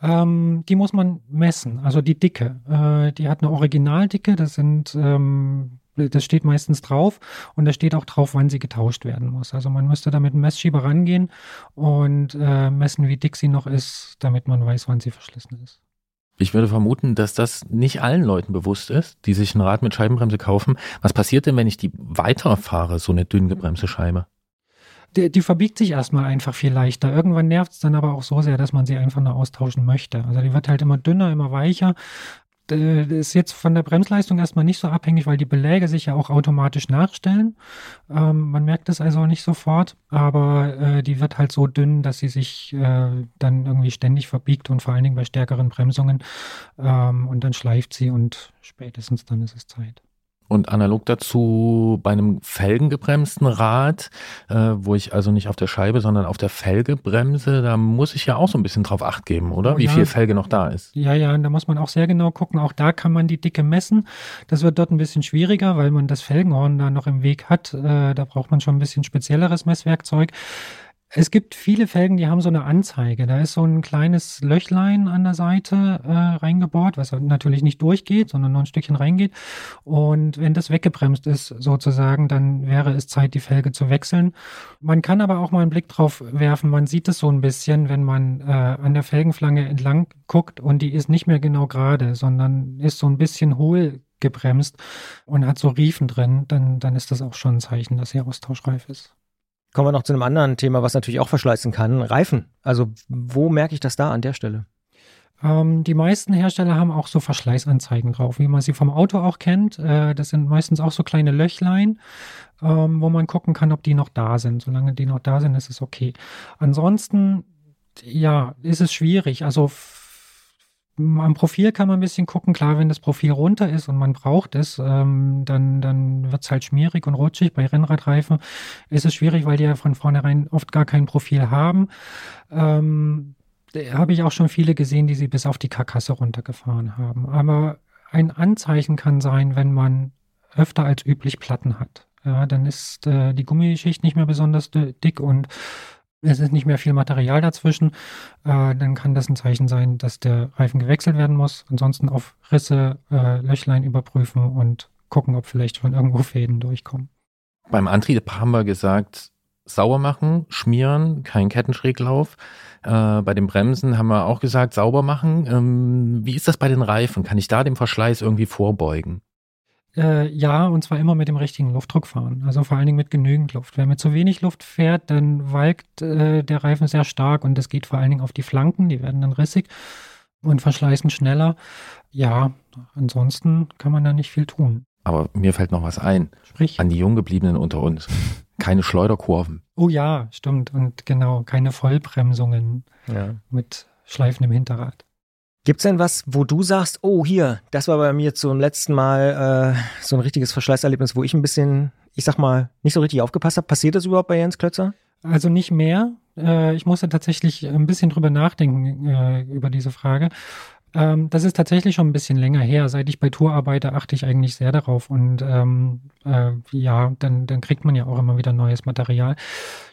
Ähm, die muss man messen, also die Dicke. Äh, die hat eine Originaldicke, das sind, ähm, das steht meistens drauf und da steht auch drauf, wann sie getauscht werden muss. Also man müsste da mit einem Messschieber rangehen und äh, messen, wie dick sie noch ist, damit man weiß, wann sie verschlissen ist. Ich würde vermuten, dass das nicht allen Leuten bewusst ist, die sich ein Rad mit Scheibenbremse kaufen. Was passiert denn, wenn ich die weiterfahre, so eine dünn gebremste Scheibe? Die, die verbiegt sich erstmal einfach viel leichter. Irgendwann nervt es dann aber auch so sehr, dass man sie einfach nur austauschen möchte. Also die wird halt immer dünner, immer weicher. Das ist jetzt von der Bremsleistung erstmal nicht so abhängig, weil die Beläge sich ja auch automatisch nachstellen. Ähm, man merkt es also nicht sofort, aber äh, die wird halt so dünn, dass sie sich äh, dann irgendwie ständig verbiegt und vor allen Dingen bei stärkeren Bremsungen. Ähm, und dann schleift sie und spätestens dann ist es Zeit. Und analog dazu bei einem felgengebremsten Rad, äh, wo ich also nicht auf der Scheibe, sondern auf der Felge bremse, da muss ich ja auch so ein bisschen drauf acht geben, oder? Oh, Wie ja. viel Felge noch da ist. Ja, ja, da muss man auch sehr genau gucken. Auch da kann man die Dicke messen. Das wird dort ein bisschen schwieriger, weil man das Felgenhorn da noch im Weg hat. Äh, da braucht man schon ein bisschen spezielleres Messwerkzeug. Es gibt viele Felgen, die haben so eine Anzeige. Da ist so ein kleines Löchlein an der Seite äh, reingebohrt, was natürlich nicht durchgeht, sondern nur ein Stückchen reingeht. Und wenn das weggebremst ist, sozusagen, dann wäre es Zeit, die Felge zu wechseln. Man kann aber auch mal einen Blick drauf werfen. Man sieht es so ein bisschen, wenn man äh, an der Felgenflange entlang guckt und die ist nicht mehr genau gerade, sondern ist so ein bisschen hohl gebremst und hat so Riefen drin, dann, dann ist das auch schon ein Zeichen, dass sie austauschreif ist. Kommen wir noch zu einem anderen Thema, was natürlich auch verschleißen kann. Reifen. Also wo merke ich das da an der Stelle? Ähm, die meisten Hersteller haben auch so Verschleißanzeigen drauf, wie man sie vom Auto auch kennt. Äh, das sind meistens auch so kleine Löchlein, ähm, wo man gucken kann, ob die noch da sind. Solange die noch da sind, ist es okay. Ansonsten, ja, ist es schwierig. Also am Profil kann man ein bisschen gucken. Klar, wenn das Profil runter ist und man braucht es, ähm, dann, dann wird es halt schmierig und rutschig. Bei Rennradreifen ist es schwierig, weil die ja von vornherein oft gar kein Profil haben. Ähm, Habe ich auch schon viele gesehen, die sie bis auf die Karkasse runtergefahren haben. Aber ein Anzeichen kann sein, wenn man öfter als üblich Platten hat. Ja, dann ist äh, die Gummischicht nicht mehr besonders dick und es ist nicht mehr viel Material dazwischen, äh, dann kann das ein Zeichen sein, dass der Reifen gewechselt werden muss. Ansonsten auf Risse, äh, Löchlein überprüfen und gucken, ob vielleicht schon irgendwo Fäden durchkommen. Beim Antrieb haben wir gesagt, sauber machen, schmieren, kein Kettenschräglauf. Äh, bei den Bremsen haben wir auch gesagt, sauber machen. Ähm, wie ist das bei den Reifen? Kann ich da dem Verschleiß irgendwie vorbeugen? Äh, ja, und zwar immer mit dem richtigen Luftdruck fahren. Also vor allen Dingen mit genügend Luft. Wer mit zu wenig Luft fährt, dann walkt äh, der Reifen sehr stark und das geht vor allen Dingen auf die Flanken. Die werden dann rissig und verschleißen schneller. Ja, ansonsten kann man da nicht viel tun. Aber mir fällt noch was ein. Sprich. An die Junggebliebenen unter uns. keine Schleuderkurven. Oh ja, stimmt. Und genau, keine Vollbremsungen Ja. mit Schleifen im Hinterrad. Gibt's denn was, wo du sagst, oh hier, das war bei mir zum letzten Mal äh, so ein richtiges Verschleißerlebnis, wo ich ein bisschen, ich sag mal, nicht so richtig aufgepasst habe? Passiert das überhaupt bei Jens Klötzer? Also nicht mehr. Äh, ich musste tatsächlich ein bisschen drüber nachdenken äh, über diese Frage. Ähm, das ist tatsächlich schon ein bisschen länger her. Seit ich bei Tour arbeite, achte ich eigentlich sehr darauf. Und ähm, äh, ja, dann, dann kriegt man ja auch immer wieder neues Material.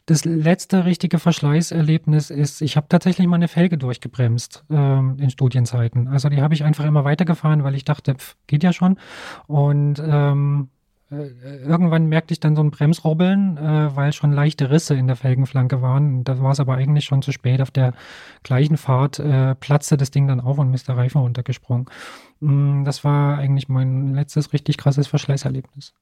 Das letzte richtige Verschleißerlebnis ist, ich habe tatsächlich mal eine Felge durchgebremst ähm, in Studienzeiten. Also die habe ich einfach immer weitergefahren, weil ich dachte, pf, geht ja schon. Und ähm, äh, irgendwann merkte ich dann so ein Bremsrubbeln, äh, weil schon leichte Risse in der Felgenflanke waren. Da war es aber eigentlich schon zu spät. Auf der gleichen Fahrt äh, platzte das Ding dann auf und ist der Reifen runtergesprungen. Mm, Das war eigentlich mein letztes richtig krasses Verschleißerlebnis.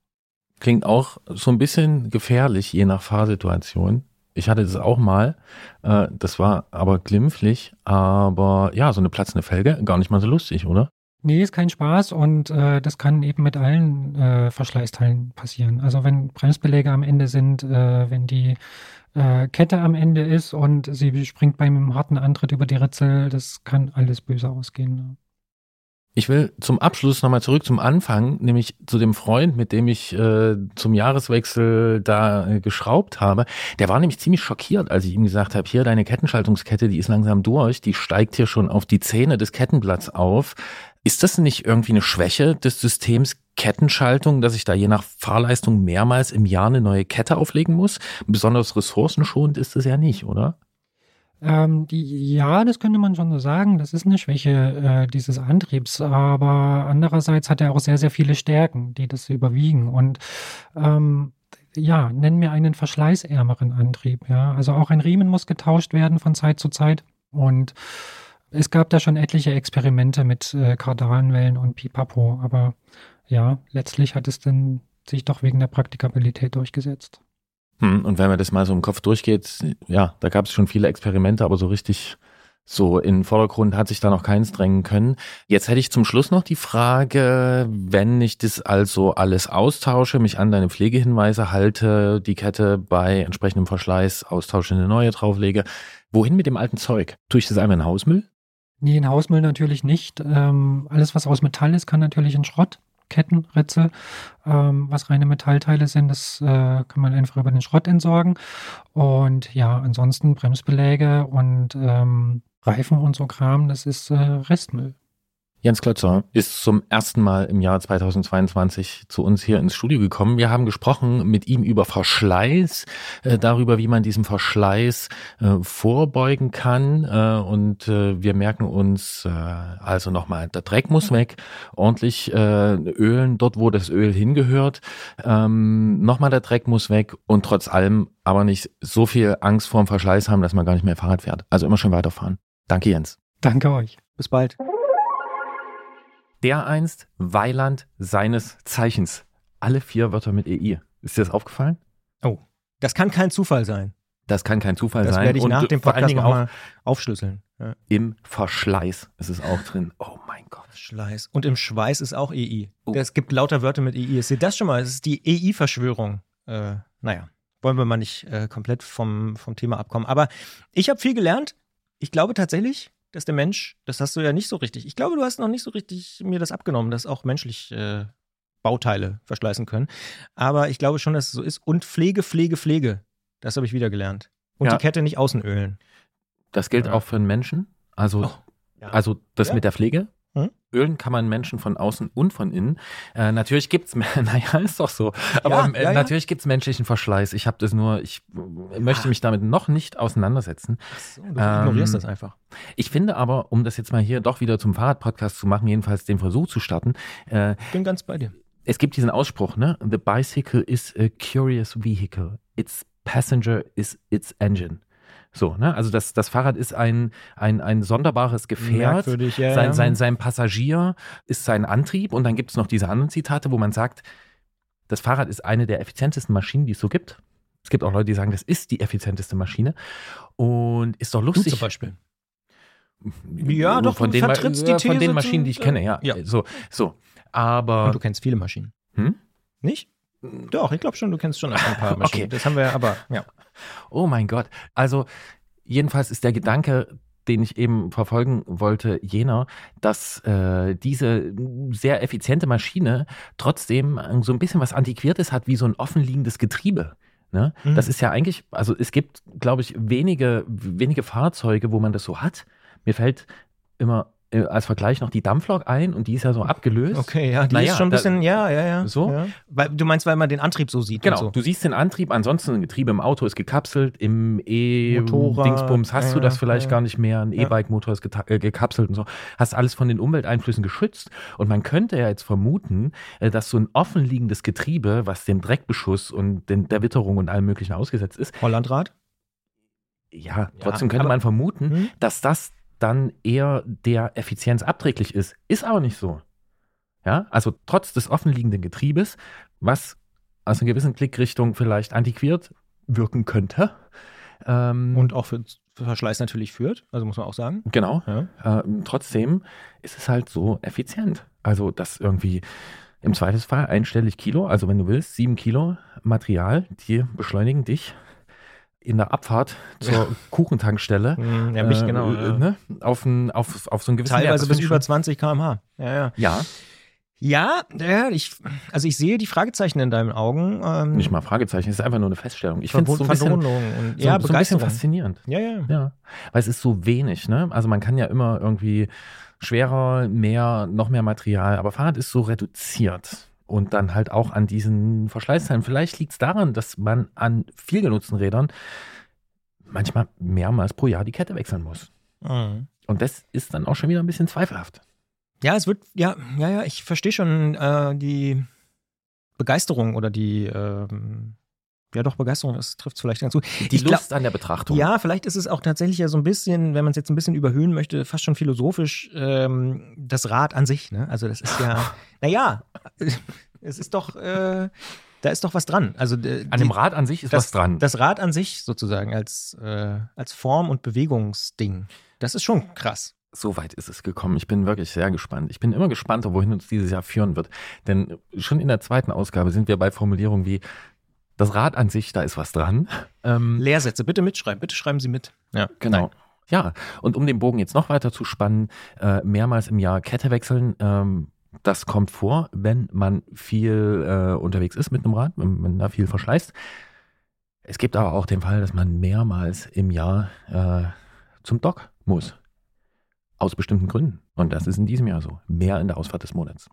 Klingt auch so ein bisschen gefährlich, je nach Fahrsituation. Ich hatte das auch mal. Äh, das war aber glimpflich. Aber ja, so eine platzende Felge, gar nicht mal so lustig, oder? Nee, ist kein Spaß und äh, das kann eben mit allen äh, Verschleißteilen passieren. Also wenn Bremsbeläge am Ende sind, äh, wenn die äh, Kette am Ende ist und sie springt beim harten Antritt über die Ritzel, das kann alles böse ausgehen. ne? Ich will zum Abschluss nochmal zurück zum Anfang, nämlich zu dem Freund, mit dem ich äh, zum Jahreswechsel da äh, geschraubt habe. Der war nämlich ziemlich schockiert, als ich ihm gesagt habe, hier deine Kettenschaltungskette, die ist langsam durch, die steigt hier schon auf die Zähne des Kettenblatts auf. Ist das nicht irgendwie eine Schwäche des Systems Kettenschaltung, dass ich da je nach Fahrleistung mehrmals im Jahr eine neue Kette auflegen muss? Besonders ressourcenschonend ist es ja nicht, oder? Ähm, die, ja, das könnte man schon so sagen. Das ist eine Schwäche äh, dieses Antriebs. Aber andererseits hat er auch sehr, sehr viele Stärken, die das überwiegen. Und ähm, ja, nennen wir einen verschleißärmeren Antrieb. Ja, also auch ein Riemen muss getauscht werden von Zeit zu Zeit. Und es gab da schon etliche Experimente mit äh, Kardanwellen und Pipapo. Aber ja, letztlich hat es dann sich doch wegen der Praktikabilität durchgesetzt. Hm, und wenn man das mal so im Kopf durchgeht, ja, da gab es schon viele Experimente, aber so richtig so in den Vordergrund hat sich da noch keins drängen können. Jetzt hätte ich zum Schluss noch die Frage, wenn ich das also alles austausche, mich an deine Pflegehinweise halte, die Kette bei entsprechendem Verschleiß austausche, eine neue drauflege, wohin mit dem alten Zeug? Tue ich das einmal in Hausmüll? Nee, in Hausmüll natürlich nicht. Ähm, alles, was aus Metall ist, kann natürlich in Schrott. Ketten, Ritzel, ähm, was reine Metallteile sind, das äh, kann man einfach über den Schrott entsorgen. Und ja, ansonsten Bremsbeläge und ähm, Reifen und so Kram, das ist äh, Restmüll. Jens Klötzer ist zum ersten Mal im Jahr 2022 zu uns hier ins Studio gekommen. Wir haben gesprochen mit ihm über Verschleiß, äh, darüber, wie man diesem Verschleiß äh, vorbeugen kann. Äh, und äh, wir merken uns äh, also nochmal, der Dreck muss weg, ordentlich äh, ölen dort, wo das Öl hingehört. Ähm, nochmal der Dreck muss weg und trotz allem aber nicht so viel Angst vor dem Verschleiß haben, dass man gar nicht mehr Fahrrad fährt. Also immer schön weiterfahren. Danke, Jens. Danke euch. Bis bald. Der einst Weiland seines Zeichens. Alle vier Wörter mit EI. Ist dir das aufgefallen? Oh, das kann kein Zufall sein. Das kann kein Zufall Das sein. werde ich Und nach dem Podcast nochmal aufschlüsseln. Ja. im Verschleiß ist es auch drin. Oh mein Gott. Schleiß. Und im Schweiß ist auch EI. Oh. Es gibt lauter Wörter mit EI. Seht das schon mal? Es ist die EI-Verschwörung. Äh, naja, wollen wir mal nicht äh, komplett vom, vom Thema abkommen. Aber ich habe viel gelernt. Ich glaube tatsächlich, dass der Mensch, das hast du ja nicht so richtig. Ich glaube, du hast noch nicht so richtig mir das abgenommen, dass auch menschlich äh, Bauteile verschleißen können. Aber ich glaube schon, dass es so ist. Und Pflege, Pflege, Pflege. Das habe ich wieder gelernt. Und Ja. die Kette nicht außen ölen. Das gilt Ja. auch für einen Menschen. Also, Oh, ja. also das mit der Pflege. Ölen kann man Menschen von außen und von innen. Äh, natürlich gibt's, naja, ist doch so. Aber Ja, äh, ja, ja. natürlich gibt's menschlichen Verschleiß. Ich habe das nur, ich äh, möchte mich damit noch nicht auseinandersetzen. So, du ignorierst Ähm, das einfach. Ich finde aber, um das jetzt mal hier doch wieder zum Fahrradpodcast zu machen, jedenfalls den Versuch zu starten, äh, Bin ganz bei dir. es gibt diesen Ausspruch, ne? The bicycle is a curious vehicle. Its passenger is its engine. So, ne? Also das, das Fahrrad ist ein, ein, ein sonderbares Gefährt. Ja. Sein, sein, sein Passagier ist sein Antrieb und dann gibt es noch diese anderen Zitate, wo man sagt, das Fahrrad ist eine der effizientesten Maschinen, die es so gibt. Es gibt auch Leute, die sagen, das ist die effizienteste Maschine. Und ist doch Du lustig. zum Beispiel. Ja, doch, von du den, vertrittst die ja, von These den Maschinen, die ich kenne, ja. Ja. So, so. Aber Und du kennst viele Maschinen. hm? Nicht? Doch, ich glaube schon, du kennst schon ein paar Maschinen. Okay. Das haben wir aber, ja. Oh mein Gott. Also jedenfalls ist der Gedanke, den ich eben verfolgen wollte, jener, dass äh, diese sehr effiziente Maschine trotzdem so ein bisschen was Antiquiertes hat, wie so ein offenliegendes Getriebe. Ne? Mhm. Das ist ja eigentlich, also es gibt, glaube ich, wenige, wenige Fahrzeuge, wo man das so hat. Mir fällt immer äh, als Vergleich noch die Dampflok ein und die ist ja so abgelöst. Okay, ja, die Naja, ist schon ein da- bisschen, ja, ja, ja. So? Ja. Weil, du meinst, weil man den Antrieb so sieht Genau, und so. du siehst den Antrieb, ansonsten ein Getriebe im Auto ist gekapselt, im E-Dingsbums hast du ja, das vielleicht ja. gar nicht mehr, ein Ja. E-Bike-Motor ist äh, gekapselt und so, hast alles von den Umwelteinflüssen geschützt und man könnte ja jetzt vermuten, äh, dass so ein offenliegendes Getriebe, was dem Dreckbeschuss und den, der Witterung und allem möglichen ausgesetzt ist, Hollandrad? ja, trotzdem könnte aber- man vermuten, Hm? dass das dann eher der Effizienz abträglich ist. Ist aber nicht so. Ja, also trotz des offenliegenden Getriebes, was aus einer gewissen Blickrichtung vielleicht antiquiert wirken könnte. Ähm, Und auch für Verschleiß natürlich führt, also muss man auch sagen. genau. Ja. Ähm, trotzdem ist es halt so effizient. Also, dass irgendwie im Zweifelsfall einstellig Kilo, also wenn du willst, sieben Kilo Material, die beschleunigen dich in der Abfahrt zur Kuchentankstelle. Hm, Ja, mich äh, genau. Ja. Ne? Auf, ein, auf, auf so einen gewissen. Teilweise bis über schon- 20 km/h. Ja, ja. Ja, Ja, ja, ich, also ich sehe die Fragezeichen in deinen Augen. Ähm, nicht mal Fragezeichen, es ist einfach nur eine Feststellung. Ich finde es so ein bisschen, und so, ja, so ein bisschen faszinierend. Ja, ja. Ja, weil es ist so wenig, ne? Also man kann ja immer irgendwie schwerer, mehr, noch mehr Material, aber Fahrrad ist so reduziert. Und dann halt auch an diesen Verschleißteilen. Vielleicht liegt es daran, dass man an viel genutzten Rädern manchmal mehrmals pro Jahr die Kette wechseln muss. Mhm. Und das ist dann auch schon wieder ein bisschen zweifelhaft. Ja, es wird, ja, ja, ja, ich verstehe schon äh, die Begeisterung oder die, ähm, ja doch, Begeisterung, das trifft es vielleicht ganz gut. Die Ich glaub- Lust an der Betrachtung. Ja, vielleicht ist es auch tatsächlich ja so ein bisschen, wenn man es jetzt ein bisschen überhöhen möchte, fast schon philosophisch, ähm, das Rad an sich. Ne? Also das ist ja, naja, es ist doch, äh, da ist doch was dran. Also äh, An dem Rad an sich ist das, was dran. Das Rad an sich sozusagen als, äh, als Form- und Bewegungsding. Das ist schon krass. So weit ist es gekommen. Ich bin wirklich sehr gespannt. Ich bin immer gespannter, wohin uns dieses Jahr führen wird. Denn schon in der zweiten Ausgabe sind wir bei Formulierungen wie das Rad an sich, da ist was dran. Ähm, Lehrsätze, bitte mitschreiben, bitte schreiben Sie mit. Ja, genau. Ja, und um den Bogen jetzt noch weiter zu spannen, äh, mehrmals im Jahr Kette wechseln, ähm, das kommt vor, wenn man viel äh, unterwegs ist mit einem Rad, wenn man da viel verschleißt. Es gibt aber auch den Fall, dass man mehrmals im Jahr äh, zum Dock muss. Aus bestimmten Gründen. Und das ist in diesem Jahr so. Mehr in der Ausfahrt des Monats.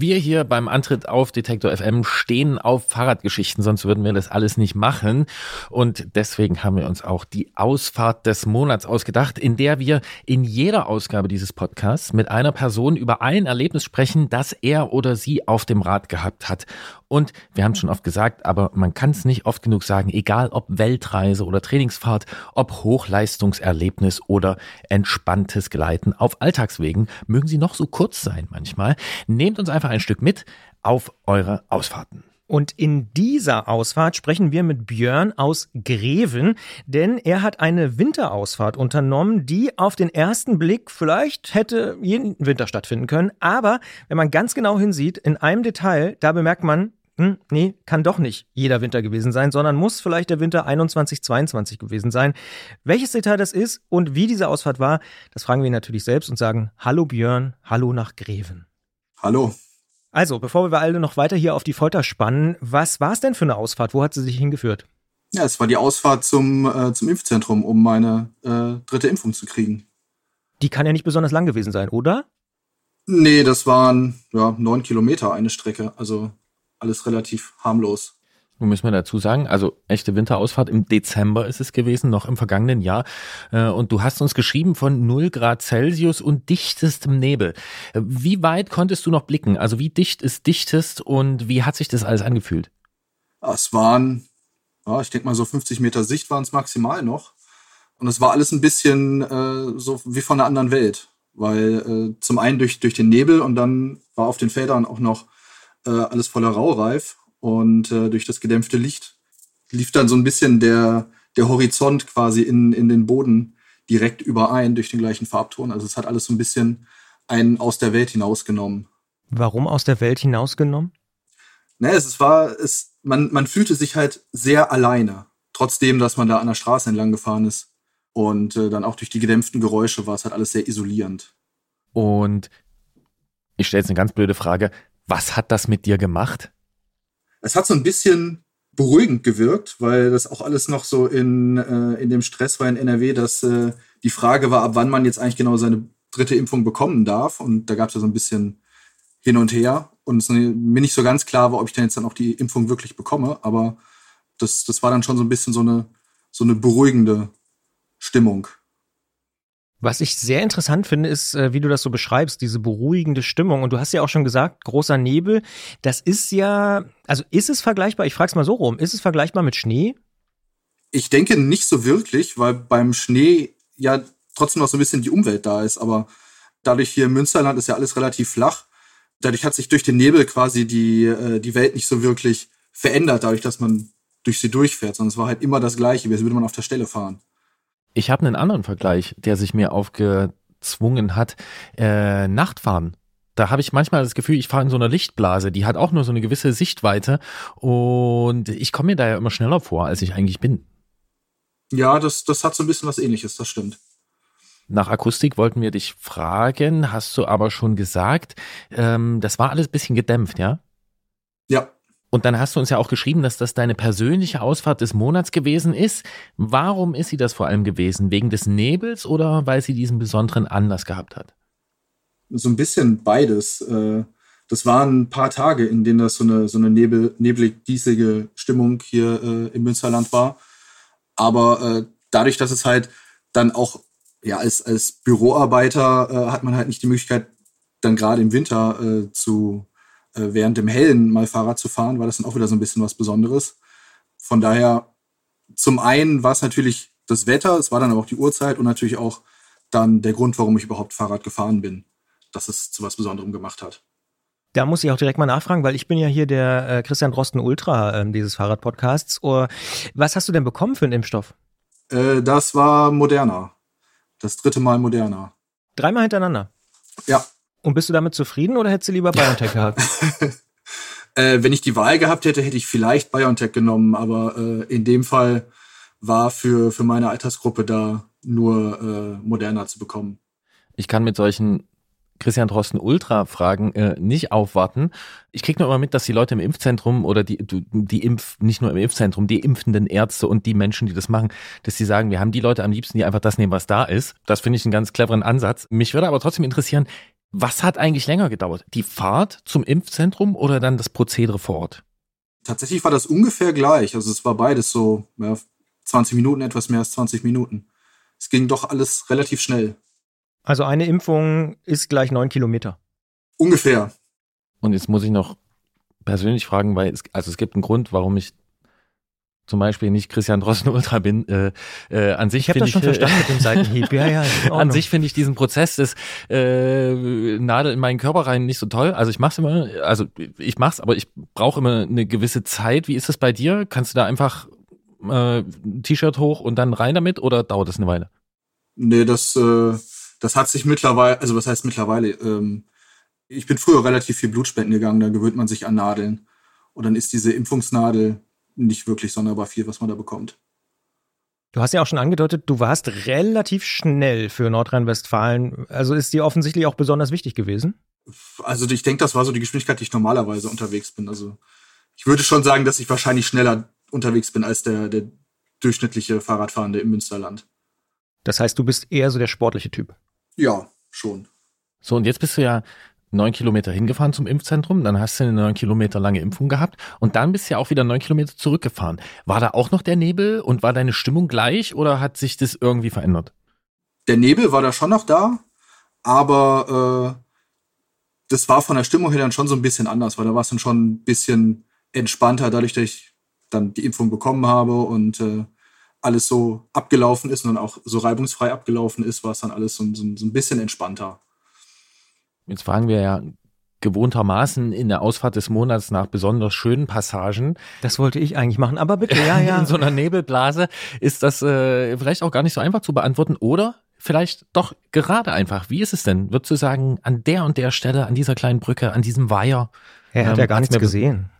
Wir hier beim Antritt auf Detektor FM stehen auf Fahrradgeschichten, sonst würden wir das alles nicht machen. Und deswegen haben wir uns auch die Ausfahrt des Monats ausgedacht, in der wir in jeder Ausgabe dieses Podcasts mit einer Person über ein Erlebnis sprechen, das er oder sie auf dem Rad gehabt hat. Und wir haben es schon oft gesagt, aber man kann es nicht oft genug sagen, egal ob Weltreise oder Trainingsfahrt, ob Hochleistungserlebnis oder entspanntes Gleiten auf Alltagswegen, mögen sie noch so kurz sein manchmal. Nehmt uns einfach ein Stück mit auf eure Ausfahrten. Und in dieser Ausfahrt sprechen wir mit Björn aus Greven, denn er hat eine Winterausfahrt unternommen, die auf den ersten Blick vielleicht hätte jeden Winter stattfinden können. Aber wenn man ganz genau hinsieht, in einem Detail, da bemerkt man, hm, nee, kann doch nicht jeder Winter gewesen sein, sondern muss vielleicht der Winter 21, 22 gewesen sein. Welches Detail das ist und wie diese Ausfahrt war, das fragen wir ihn natürlich selbst und sagen, hallo Björn, hallo nach Greven. Hallo. Also, bevor wir alle noch weiter hier auf die Folter spannen, was war es denn für eine Ausfahrt? Wo hat sie sich hingeführt? Ja, es war die Ausfahrt zum, äh, zum Impfzentrum, um meine äh, dritte Impfung zu kriegen. Die kann ja nicht besonders lang gewesen sein, oder? Nee, das waren ja, neun Kilometer eine Strecke, also alles relativ harmlos. Nun müssen wir dazu sagen, also echte Winterausfahrt im Dezember ist es gewesen, noch im vergangenen Jahr. Äh, Und du hast uns geschrieben von 0 Grad Celsius und dichtestem Nebel. Wie weit konntest du noch blicken? Also wie dicht ist dichtest und wie hat sich das alles angefühlt? Ja, Es waren, ja, ich denke mal so 50 Meter Sicht waren es maximal noch. Und es war alles ein bisschen äh, so wie von einer anderen Welt. Weil äh, zum einen durch, durch den Nebel und dann war auf den Feldern auch noch äh, alles voller Raureif. Und äh, durch das gedämpfte Licht lief dann so ein bisschen der, der Horizont quasi in, in den Boden direkt überein durch den gleichen Farbton. Also es hat alles so ein bisschen einen aus der Welt hinausgenommen. Warum aus der Welt hinausgenommen? Ne, es war, es, man, man fühlte sich halt sehr alleine, trotzdem, dass man da an der Straße entlang gefahren ist. Und äh, dann auch durch die gedämpften Geräusche war es halt alles sehr isolierend. Und ich stelle jetzt eine ganz blöde Frage. Was hat das mit dir gemacht? Es hat so ein bisschen beruhigend gewirkt, weil das auch alles noch so in, äh, in dem Stress war in NRW, dass äh, die Frage war, ab wann man jetzt eigentlich genau seine dritte Impfung bekommen darf. Und da gab es ja so ein bisschen hin und her. Und es mir nicht so ganz klar war, ob ich dann jetzt dann auch die Impfung wirklich bekomme. Aber das, das war dann schon so ein bisschen so eine, so eine beruhigende Stimmung. Was ich sehr interessant finde, ist, äh, wie du das so beschreibst, diese beruhigende Stimmung. Und du hast ja auch schon gesagt, großer Nebel, das ist ja, also ist es vergleichbar, ich frage es mal so rum, ist es vergleichbar mit Schnee? Ich denke nicht so wirklich, weil beim Schnee ja trotzdem noch so ein bisschen die Umwelt da ist. Aber dadurch hier im Münsterland ist ja alles relativ flach. Dadurch hat sich durch den Nebel quasi die, äh, die Welt nicht so wirklich verändert, dadurch, dass man durch sie durchfährt, sondern es war halt immer das Gleiche, wie als würde man auf der Stelle fahren. Ich habe einen anderen Vergleich, der sich mir aufgezwungen hat. Äh, Nachtfahren. Da habe ich manchmal das Gefühl, ich fahre in so einer Lichtblase, die hat auch nur so eine gewisse Sichtweite und ich komme mir da ja immer schneller vor, als ich eigentlich bin. Ja, das, das hat so ein bisschen was ähnliches, das stimmt. Nach Akustik wollten wir dich fragen, hast du aber schon gesagt, ähm, das war alles ein bisschen gedämpft, ja? Ja, und dann hast du uns ja auch geschrieben, dass das deine persönliche Ausfahrt des Monats gewesen ist. Warum ist sie das vor allem gewesen? Wegen des Nebels oder weil sie diesen besonderen Anlass gehabt hat? So ein bisschen beides. Äh, das waren ein paar Tage, in denen das so eine, so eine nebel, nebelig, diesige Stimmung hier äh, im Münsterland war. Aber äh, dadurch, dass es halt dann auch, ja, als, als Büroarbeiter hat man halt nicht die Möglichkeit, dann gerade im Winter zu während dem Hellen mal Fahrrad zu fahren, war das dann auch wieder so ein bisschen was Besonderes. Von daher, zum einen war es natürlich das Wetter, es war dann aber auch die Uhrzeit und natürlich auch dann der Grund, warum ich überhaupt Fahrrad gefahren bin, dass es zu was Besonderem gemacht hat. Da muss ich auch direkt mal nachfragen, weil ich bin ja hier der äh, Christian Drosten Ultra äh, dieses Fahrradpodcasts. Oh, was hast du denn bekommen für einen Impfstoff? Äh, das war Moderna. Das dritte Mal Moderna. Dreimal hintereinander? Ja. Und bist du damit zufrieden oder hättest du lieber BioNTech gehabt? äh, wenn ich die Wahl gehabt hätte, hätte ich vielleicht BioNTech genommen, aber äh, in dem Fall war für, für meine Altersgruppe da nur äh, Moderna zu bekommen. Ich kann mit solchen Christian Drosten Ultra-Fragen äh, nicht aufwarten. Ich kriege nur immer mit, dass die Leute im Impfzentrum oder die, die Impf, nicht nur im Impfzentrum, die impfenden Ärzte und die Menschen, die das machen, dass sie sagen, wir haben die Leute am liebsten, die einfach das nehmen, was da ist. Das finde ich einen ganz cleveren Ansatz. Mich würde aber trotzdem interessieren, was hat eigentlich länger gedauert? Die Fahrt zum Impfzentrum oder dann das Prozedere vor Ort? Tatsächlich war das ungefähr gleich. Also es war beides so ja, 20 Minuten, etwas mehr als 20 Minuten. Es ging doch alles relativ schnell. Also eine Impfung ist gleich neun Kilometer. Ungefähr. Und jetzt muss ich noch persönlich fragen, weil es, also es gibt einen Grund, warum ich zum Beispiel nicht Christian Drosten Ultra bin. Äh, äh, an sich ich habe das schon ich, verstanden mit dem Seitenhieb. Ja, ja, an sich finde ich diesen Prozess des äh, Nadel in meinen Körper rein nicht so toll. Also ich mache es immer, also ich mache es, aber ich brauche immer eine gewisse Zeit. Wie ist das bei dir? Kannst du da einfach äh, T-Shirt hoch und dann rein damit oder dauert das eine Weile? Nee, das, äh, das hat sich mittlerweile, also was heißt mittlerweile? Ähm, ich bin früher relativ viel Blutspenden gegangen, da gewöhnt man sich an Nadeln. Und dann ist diese Impfungsnadel nicht wirklich sonderbar viel, was man da bekommt. Du hast ja auch schon angedeutet, du warst relativ schnell für Nordrhein-Westfalen. Also ist dir offensichtlich auch besonders wichtig gewesen? Also ich denke, das war so die Geschwindigkeit, die ich normalerweise unterwegs bin. Also ich würde schon sagen, dass ich wahrscheinlich schneller unterwegs bin als der, der durchschnittliche Fahrradfahrende im Münsterland. Das heißt, du bist eher so der sportliche Typ? Ja, schon. So, und jetzt bist du ja neun Kilometer hingefahren zum Impfzentrum, dann hast du eine neun Kilometer lange Impfung gehabt und dann bist du ja auch wieder neun Kilometer zurückgefahren. War da auch noch der Nebel und war deine Stimmung gleich oder hat sich das irgendwie verändert? Der Nebel war da schon noch da, aber äh, das war von der Stimmung her dann schon so ein bisschen anders, weil da war es dann schon ein bisschen entspannter, dadurch, dass ich dann die Impfung bekommen habe und äh, alles so abgelaufen ist und dann auch so reibungsfrei abgelaufen ist, war es dann alles so, so, so ein bisschen entspannter. Jetzt fragen wir ja gewohntermaßen in der Ausfahrt des Monats nach besonders schönen Passagen. Das wollte ich eigentlich machen, aber bitte, ja, ja. in so einer Nebelblase ist das äh, vielleicht auch gar nicht so einfach zu beantworten. Oder vielleicht doch gerade einfach. Wie ist es denn? Würdest du sagen, an der und der Stelle, an dieser kleinen Brücke, an diesem Weiher? Er hat ähm, ja gar nichts gesehen.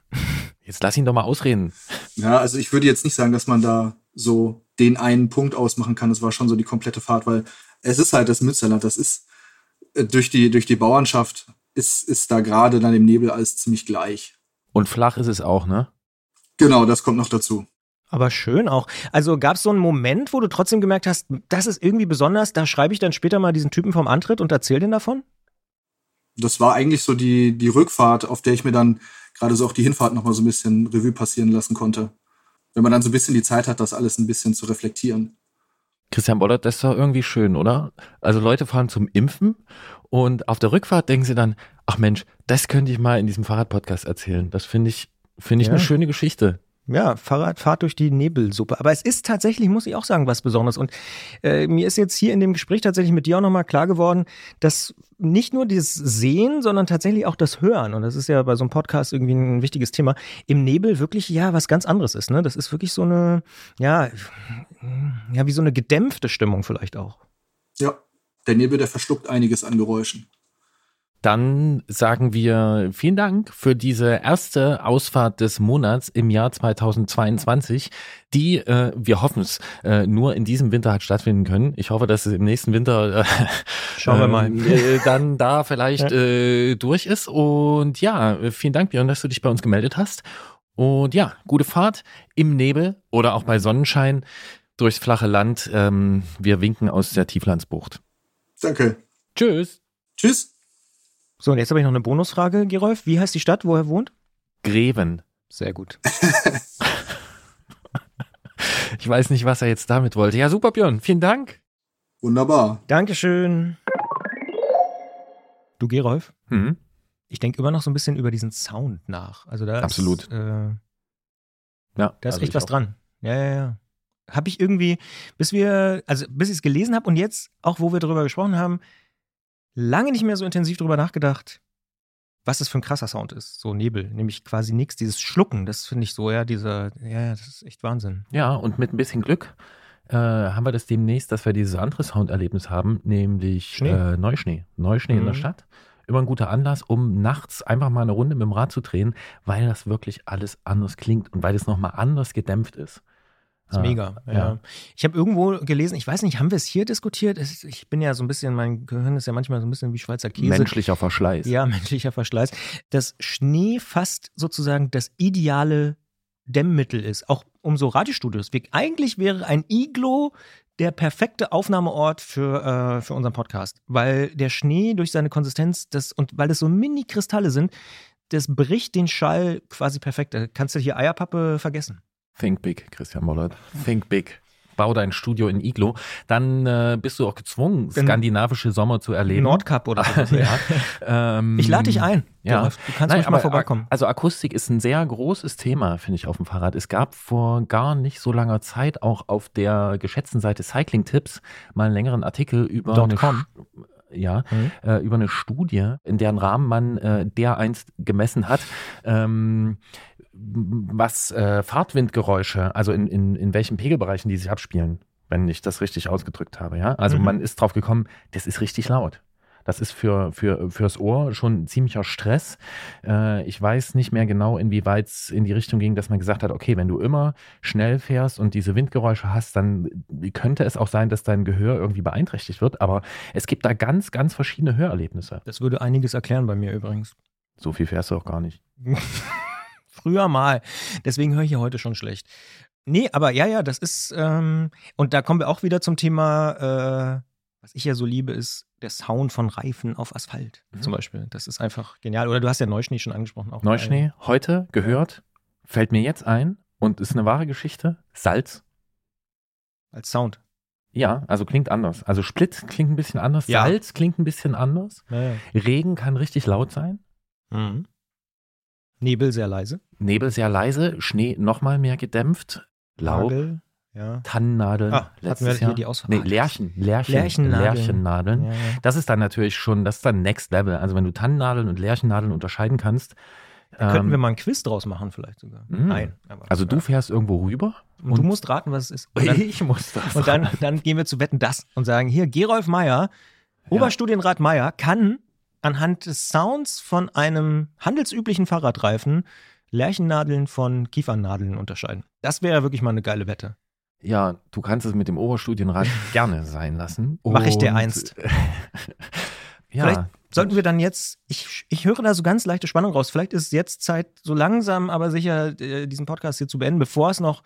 Jetzt lass ihn doch mal ausreden. Ja, also ich würde jetzt nicht sagen, dass man da so den einen Punkt ausmachen kann. Das war schon so die komplette Fahrt, weil es ist halt das Münsterland. Das ist durch die, durch die Bauernschaft ist, ist da gerade dann im Nebel alles ziemlich gleich. Und flach ist es auch, ne? Genau, das kommt noch dazu. Aber schön auch. Also gab es so einen Moment, wo du trotzdem gemerkt hast, das ist irgendwie besonders, da schreibe ich dann später mal diesen Typen vom Antritt und erzähl den davon? Das war eigentlich so die, die Rückfahrt, auf der ich mir dann gerade so auch die Hinfahrt nochmal so ein bisschen Revue passieren lassen konnte. Wenn man dann so ein bisschen die Zeit hat, das alles ein bisschen zu reflektieren. Christian Bollert, das ist doch irgendwie schön, oder? Also Leute fahren zum Impfen und auf der Rückfahrt denken sie dann, ach Mensch, das könnte ich mal in diesem Fahrradpodcast erzählen. Das finde ich, finde ich Ja. eine schöne Geschichte. Ja, Fahrradfahrt durch die Nebelsuppe. Aber es ist tatsächlich, muss ich auch sagen, was Besonderes. Und äh, mir ist jetzt hier in dem Gespräch tatsächlich mit dir auch nochmal klar geworden, dass nicht nur dieses Sehen, sondern tatsächlich auch das Hören, und das ist ja bei so einem Podcast irgendwie ein wichtiges Thema, im Nebel wirklich ja was ganz anderes ist. Ne? Das ist wirklich so eine, ja, ja, wie so eine gedämpfte Stimmung vielleicht auch. Ja, der Nebel, der verschluckt einiges an Geräuschen. Dann sagen wir vielen Dank für diese erste Ausfahrt des Monats im Jahr 2022, die, äh, wir hoffen es, äh, nur in diesem Winter hat stattfinden können. Ich hoffe, dass es im nächsten Winter äh, Schauen wir mal. äh, dann da vielleicht äh, durch ist. Und ja, vielen Dank, Björn, dass du dich bei uns gemeldet hast. Und ja, gute Fahrt im Nebel oder auch bei Sonnenschein durchs flache Land. Ähm, wir winken aus der Tieflandsbucht. Danke. Tschüss. Tschüss. So, und jetzt habe ich noch eine Bonusfrage, Gerolf. Wie heißt die Stadt, wo er wohnt? Greven. Sehr gut. Ich weiß nicht, was er jetzt damit wollte. Ja, super, Björn. Vielen Dank. Wunderbar. Dankeschön. Du, Gerolf? Hm. Ich denke immer noch so ein bisschen über diesen Sound nach. Also da Absolut. Ist, äh, Ja, da ist also echt was auch. dran. Ja, ja, ja. Habe ich irgendwie, bis wir, also bis ich es gelesen habe und jetzt, auch wo wir darüber gesprochen haben, lange nicht mehr so intensiv darüber nachgedacht, was das für ein krasser Sound ist. So Nebel, nämlich quasi nichts. Dieses Schlucken, das finde ich so, ja, dieser, ja, das ist echt Wahnsinn. Ja, und mit ein bisschen Glück äh, haben wir das demnächst, dass wir dieses andere Sounderlebnis haben, nämlich Schnee. Äh, Neuschnee. Neuschnee in der Mhm. Stadt. Immer ein guter Anlass, um nachts einfach mal eine Runde mit dem Rad zu drehen, weil das wirklich alles anders klingt und weil es nochmal anders gedämpft ist. Das ist Ah, mega. Ja. ja. Ich habe irgendwo gelesen, ich weiß nicht, haben wir es hier diskutiert? Es, ich bin ja so ein bisschen, mein Gehirn ist ja manchmal so ein bisschen wie Schweizer Käse. Menschlicher Verschleiß. Ja, menschlicher Verschleiß. Dass Schnee fast sozusagen das ideale Dämmmittel ist, auch um so Radiostudios. Eigentlich wäre ein Iglo der perfekte Aufnahmeort für, äh, für unseren Podcast, weil der Schnee durch seine Konsistenz das, und weil das so Mini-Kristalle sind, das bricht den Schall quasi perfekt. Da kannst du hier Eierpappe vergessen. Think big, Christian Mollert. Think big. Bau dein Studio in Iglo. Dann äh, bist du auch gezwungen, Wenn- skandinavische Sommer zu erleben. Nordkap oder so. ja. ähm, Ich lade dich ein. Ja. Du kannst Nein, mal aber vorbeikommen. Also Akustik ist ein sehr großes Thema, finde ich, auf dem Fahrrad. Es gab vor gar nicht so langer Zeit auch auf der geschätzten Seite Cycling Tipps mal einen längeren Artikel über Dot com. Ja, Mhm. äh, über eine Studie, in deren Rahmen man äh, dereinst gemessen hat, ähm, was äh, Fahrtwindgeräusche, also in, in, in welchen Pegelbereichen die sich abspielen, wenn ich das richtig ausgedrückt habe. Ja? Also Mhm. man ist drauf gekommen, das ist richtig laut. Das ist für, für, fürs Ohr schon ein ziemlicher Stress. Äh, ich weiß nicht mehr genau, inwieweit es in die Richtung ging, dass man gesagt hat, okay, wenn du immer schnell fährst und diese Windgeräusche hast, dann könnte es auch sein, dass dein Gehör irgendwie beeinträchtigt wird. Aber es gibt da ganz, ganz verschiedene Hörerlebnisse. Das würde einiges erklären bei mir übrigens. So viel fährst du auch gar nicht. Früher mal. Deswegen höre ich ja heute schon schlecht. Nee, aber ja, ja, das ist, ähm, und da kommen wir auch wieder zum Thema, äh, was ich ja so liebe, ist der Sound von Reifen auf Asphalt Mhm. zum Beispiel. Das ist einfach genial. Oder du hast ja Neuschnee schon angesprochen. Auch Neuschnee, heute gehört, fällt mir jetzt ein und ist eine wahre Geschichte. Salz. Als Sound. Ja, also klingt anders. Also Split klingt ein bisschen anders. Ja. Salz klingt ein bisschen anders. Ja, ja. Regen kann richtig laut sein. Mhm. Nebel sehr leise. Nebel sehr leise, Schnee nochmal mehr gedämpft. Laub, Hagel, ja. Tannennadeln. Ah, hatten letztes wir hier Jahr. die Auswahl. Nee, Lärchen, Lärchen, Lärchennadeln. Lärchennadeln. Ja, ja. Das ist dann natürlich schon, das ist dann Next Level. Also wenn du Tannennadeln und Lärchennadeln unterscheiden kannst, Da könnten Ähm, wir mal ein Quiz draus machen, vielleicht sogar. Mm. Nein. Aber, Also du fährst irgendwo rüber und, du musst raten, was es ist. Und dann, ich muss das. und dann, dann gehen wir zu Wetten das und sagen: Hier, Gerolf Meyer, Oberstudienrat Meyer, kann anhand des Sounds von einem handelsüblichen Fahrradreifen Lärchennadeln von Kiefernadeln unterscheiden. Das wäre wirklich mal eine geile Wette. Ja, du kannst es mit dem Oberstudienrat gerne sein lassen. Mach ich dir einst. ja, Vielleicht sollten wir dann jetzt, ich, ich höre da so ganz leichte Spannung raus. Vielleicht ist es jetzt Zeit, so langsam, aber sicher äh, diesen Podcast hier zu beenden, bevor es noch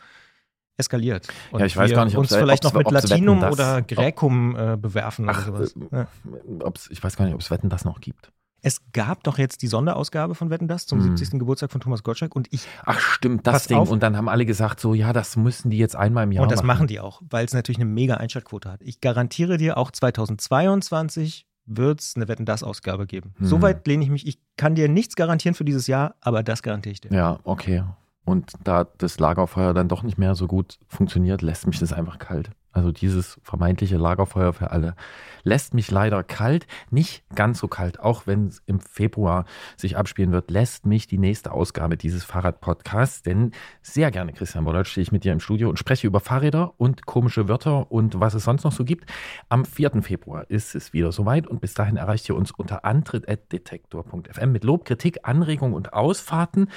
eskaliert. Und Ja, ich weiß gar nicht, uns ob's- vielleicht noch mit Latinum Wetten, oder ob- Gräkum äh, bewerfen Ach, oder sowas. äh, Ja. ich weiß gar nicht, ob es Wetten das noch gibt. Es gab doch jetzt die Sonderausgabe von Wetten das zum Hm. 70. Geburtstag von Thomas Gottschalk und ich Ach stimmt, das Ding. auf. Und dann haben alle gesagt, so ja, das müssen die jetzt einmal im Jahr und das machen. machen die auch, weil es natürlich eine mega Einschaltquote hat. Ich garantiere dir, auch 2022 wird es eine Wetten das Ausgabe geben. Hm. Soweit lehne ich mich. Ich kann dir nichts garantieren für dieses Jahr, aber das garantiere ich dir. Ja, okay. Und da das Lagerfeuer dann doch nicht mehr so gut funktioniert, lässt mich das einfach kalt. Also dieses vermeintliche Lagerfeuer für alle lässt mich leider kalt, nicht ganz so kalt, auch wenn es im Februar sich abspielen wird, lässt mich die nächste Ausgabe dieses Fahrrad-Podcasts, denn sehr gerne, Christian Bollert, stehe ich mit dir im Studio und spreche über Fahrräder und komische Wörter und was es sonst noch so gibt. Am 4. Februar ist es wieder soweit und bis dahin erreicht ihr uns unter antritt.detektor.fm mit Lob, Kritik, Anregung und Ausfahrten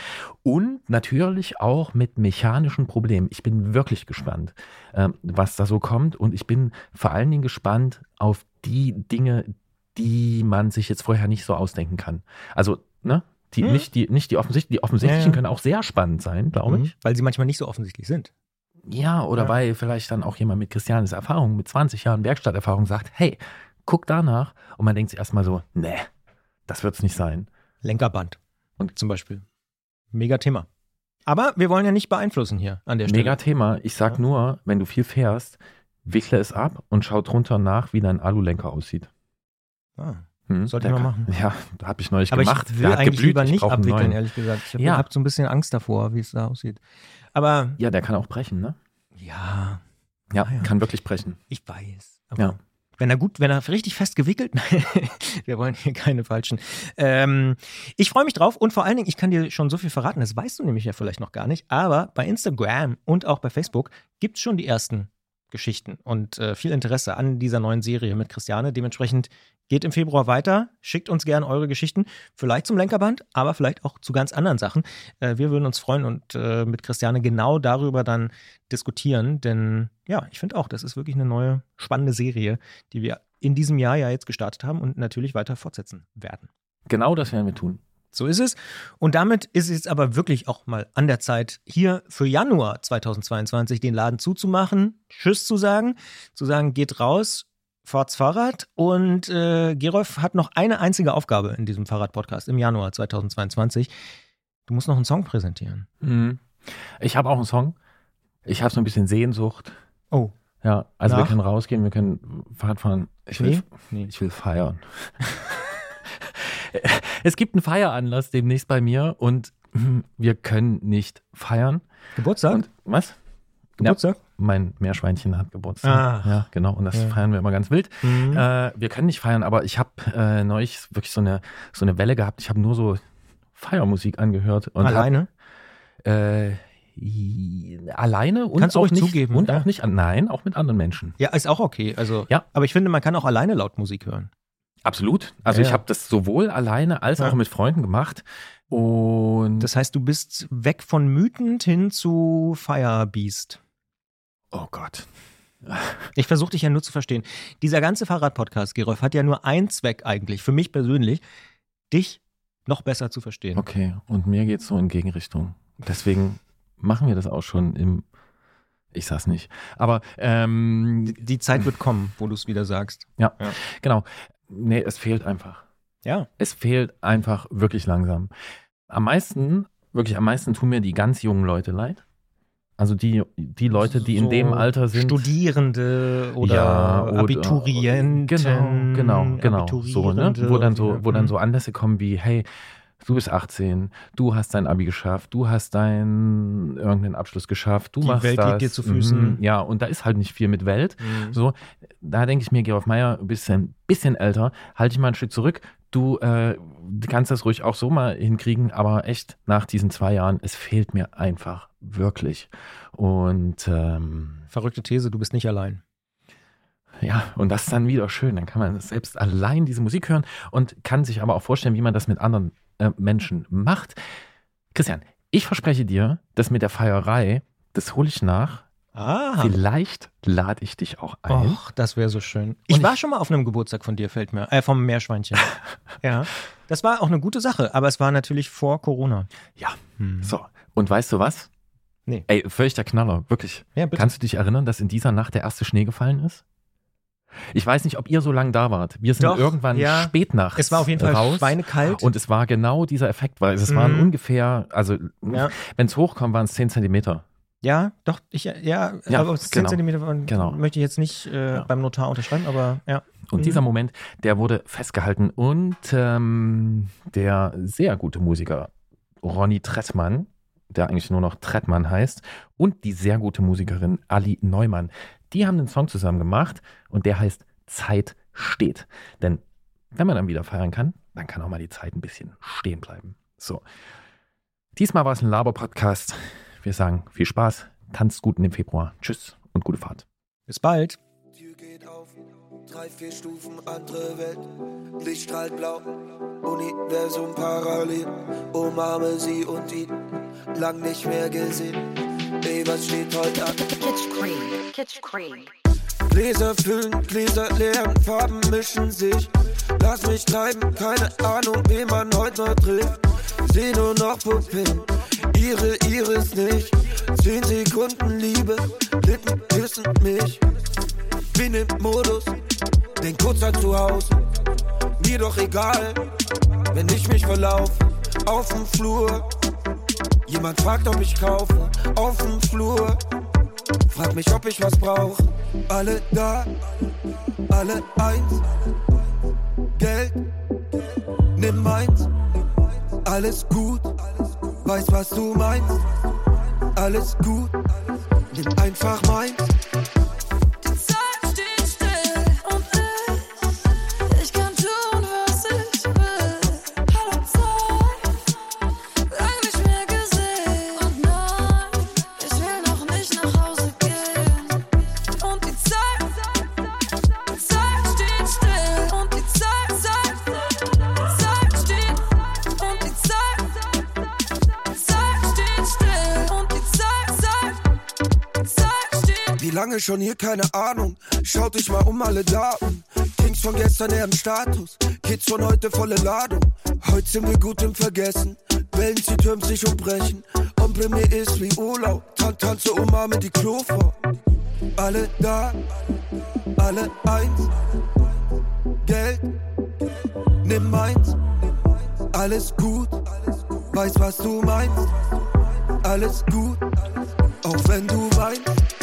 und natürlich auch mit mechanischen Problemen. Ich bin wirklich gespannt, ähm, was da so kommt und ich bin vor allen Dingen gespannt auf die Dinge, die man sich jetzt vorher nicht so ausdenken kann. Also, ne? Die, Hm. nicht, die, nicht die offensichtlichen, die offensichtlichen Ja, ja. können auch sehr spannend sein, glaube Mhm. ich. Weil sie manchmal nicht so offensichtlich sind. Ja, oder Ja. weil vielleicht dann auch jemand mit Christianes Erfahrung, mit 20 Jahren Werkstatterfahrung sagt, hey, guck danach. Und man denkt sich erstmal so, nee, das wird's nicht sein. Lenkerband. Und- zum Beispiel. Mega Thema. Aber wir wollen ja nicht beeinflussen hier an der Stelle. Mega Thema. Ich sag Ja. nur, wenn du viel fährst, wickle es ab und schau drunter nach, wie dein Alulenker aussieht. Ah. Hm? Sollte ich mal machen. Ja, habe ich neulich Aber gemacht. ich will Der hat eigentlich geblüht, lieber ich nicht abwickeln, neuen. ehrlich gesagt. Ich habe Ja. hab so ein bisschen Angst davor, wie es da aussieht. Aber Ja, der kann auch brechen, ne? ja, Ja, Ah, ja. kann wirklich brechen. ich weiß. Ja. Wenn er gut, wenn er richtig fest gewickelt, wir wollen hier keine falschen. Ähm, ich freue mich drauf und vor allen Dingen, ich kann dir schon so viel verraten, das weißt du nämlich ja vielleicht noch gar nicht, aber bei Instagram und auch bei Facebook gibt es schon die ersten Geschichten und äh, viel Interesse an dieser neuen Serie mit Christiane. Dementsprechend geht im Februar weiter, schickt uns gerne eure Geschichten, vielleicht zum Lenkerband, aber vielleicht auch zu ganz anderen Sachen. Äh, wir würden uns freuen und äh, mit Christiane genau darüber dann diskutieren, denn ja, ich finde auch, das ist wirklich eine neue, spannende Serie, die wir in diesem Jahr ja jetzt gestartet haben und natürlich weiter fortsetzen werden. Genau das werden wir tun. So ist es. Und damit ist es jetzt aber wirklich auch mal an der Zeit, hier für Januar 2022 den Laden zuzumachen, Tschüss zu sagen, zu sagen, geht raus, fahrt's Fahrrad. Und äh, Gerolf hat noch eine einzige Aufgabe in diesem Fahrrad-Podcast im Januar 2022. Du musst noch einen Song präsentieren. Mhm. Ich habe auch einen Song. Ich habe so ein bisschen Sehnsucht. Oh, Ja, also wir Nach? können rausgehen, wir können Fahrrad fahren. Ich will? Nee. ich will feiern. es gibt einen Feieranlass demnächst bei mir und hm, wir können nicht feiern. Geburtstag? Und was? Geburtstag? Mein Meerschweinchen hat Geburtstag. Ah. Ja, genau. Und das Ja. feiern wir immer ganz wild. Mhm. Äh, wir können nicht feiern, aber ich habe äh, neulich wirklich so eine, so eine Welle gehabt. Ich habe nur so Feiermusik angehört. Und Alleine? Hab, äh, alleine und Kannst auch ruhig nicht, zugeben, Und ja. auch nicht, an- nein, auch mit anderen Menschen. Ja, ist auch okay. Also, Ja. Aber ich finde, man kann auch alleine laut Musik hören. Absolut. Also Ja, ich ja. habe das sowohl alleine als Ja. auch mit Freunden gemacht. Und Das heißt, du bist weg von Mythend hin zu Firebeast. oh Gott. Ich versuche dich ja nur zu verstehen. Dieser ganze Fahrrad-Podcast, Gerolf, hat ja nur einen Zweck eigentlich, für mich persönlich, dich noch besser zu verstehen. Okay, und mir geht's so in Gegenrichtung. Deswegen machen wir das auch schon im. Ich sag's nicht. Aber ähm, Die- Zeit wird kommen, wo du es wieder sagst. genau. Nee, es fehlt einfach. Ja. Es fehlt einfach wirklich langsam. Am meisten, wirklich am meisten tun mir die ganz jungen Leute leid. Also die, die Leute, die in So dem Alter sind. Studierende oder Ja, oder- Abiturienten. Genau, genau, genau. So, ne? Wo dann so, wo dann mhm. so Anlässe kommen wie, hey, du bist 18, du hast dein Abi geschafft, du hast deinen irgendeinen Abschluss geschafft, du Die machst Welt das. liegt dir zu Füßen. Mhm, ja, und da ist halt nicht viel mit Welt. Mhm. So, da denke ich mir, Georg Meier, ein bisschen, bisschen älter, halte ich mal ein Stück zurück, du äh, kannst das ruhig auch so mal hinkriegen, aber echt nach diesen zwei Jahren, es fehlt mir einfach wirklich. Und ähm, Verrückte These, du bist nicht allein. ja, und das ist dann wieder schön. Dann kann man selbst allein diese Musik hören und kann sich aber auch vorstellen, wie man das mit anderen äh, Menschen macht. Christian, ich verspreche dir, dass mit der Feierei, das hole ich nach. Ah. Vielleicht lade ich dich auch ein. Och, das wäre so schön. Ich war schon mal auf einem Geburtstag von dir, fällt mir. Äh, vom Meerschweinchen. ja. Das war auch eine gute Sache, aber es war natürlich vor Corona. Ja, Hm. so. Und weißt du was? Nee. Ey, völlig der Knaller, wirklich. Ja, bitte. Kannst du dich erinnern, dass in dieser Nacht der erste Schnee gefallen ist? Ich weiß nicht, ob ihr so lange da wart. Wir sind Doch, irgendwann ja. spät nachts Es war auf jeden Fall raus. schweinekalt. Und es war genau dieser Effekt, weil es waren Mhm. ungefähr, also Ja. wenn es hochkommt, waren es 10 Zentimeter. ja, doch, ich, ja, Ja, aber 10 genau. Zentimeter von, Genau. möchte ich jetzt nicht äh, Ja. beim Notar unterschreiben, aber ja. Und Mhm. dieser Moment, der wurde festgehalten und ähm, der sehr gute Musiker Ronny Trettmann, der eigentlich nur noch Trettmann heißt, und die sehr gute Musikerin Ali Neumann, die haben einen Song zusammen gemacht und der heißt Zeit steht. Denn wenn man dann wieder feiern kann, dann kann auch mal die Zeit ein bisschen stehen bleiben. So. Diesmal war es ein Laber-Podcast. Wir sagen viel Spaß, tanzt gut in dem Februar. Tschüss und gute Fahrt. Bis bald. Tür geht auf, drei, vier Stufen, andere Welt. Licht strahlt blau, Universum parallel. Umarme sie und ihn, lang nicht mehr gesehen. Ey, was steht heute an? Kitsch Queen. Kitsch Queen. Gläser füllen, Gläser leeren, Farben mischen sich. Lass mich treiben, keine Ahnung, wen man heute noch trifft. Seh nur noch Pupillen, ihre Iris nicht. Zehn Sekunden Liebe, Lippen küssen mich. Bin im Modus, denk kurz an zu Hause. Mir doch egal, wenn ich mich verlaufe. Auf dem Flur, jemand fragt, ob ich kaufe. Auf dem Flur. Frag mich, ob ich was brauche. Alle da, alle eins. Geld, nimm meins. Alles gut, weiß, was du meinst. Alles gut, nimm einfach meins. Lange schon hier, keine Ahnung. Schaut dich mal um, alle Daten. Kings von gestern eher im Status. Kids von heute volle Ladung. Heute sind wir gut im Vergessen. Wellen sie türmen sich und brechen. Ompel mir ist wie Urlaub. Tan tanze umarme die vor. Alle da, alle eins. Geld, nimm meins. Alles gut, weiß was du meinst. Alles gut, auch wenn du weinst.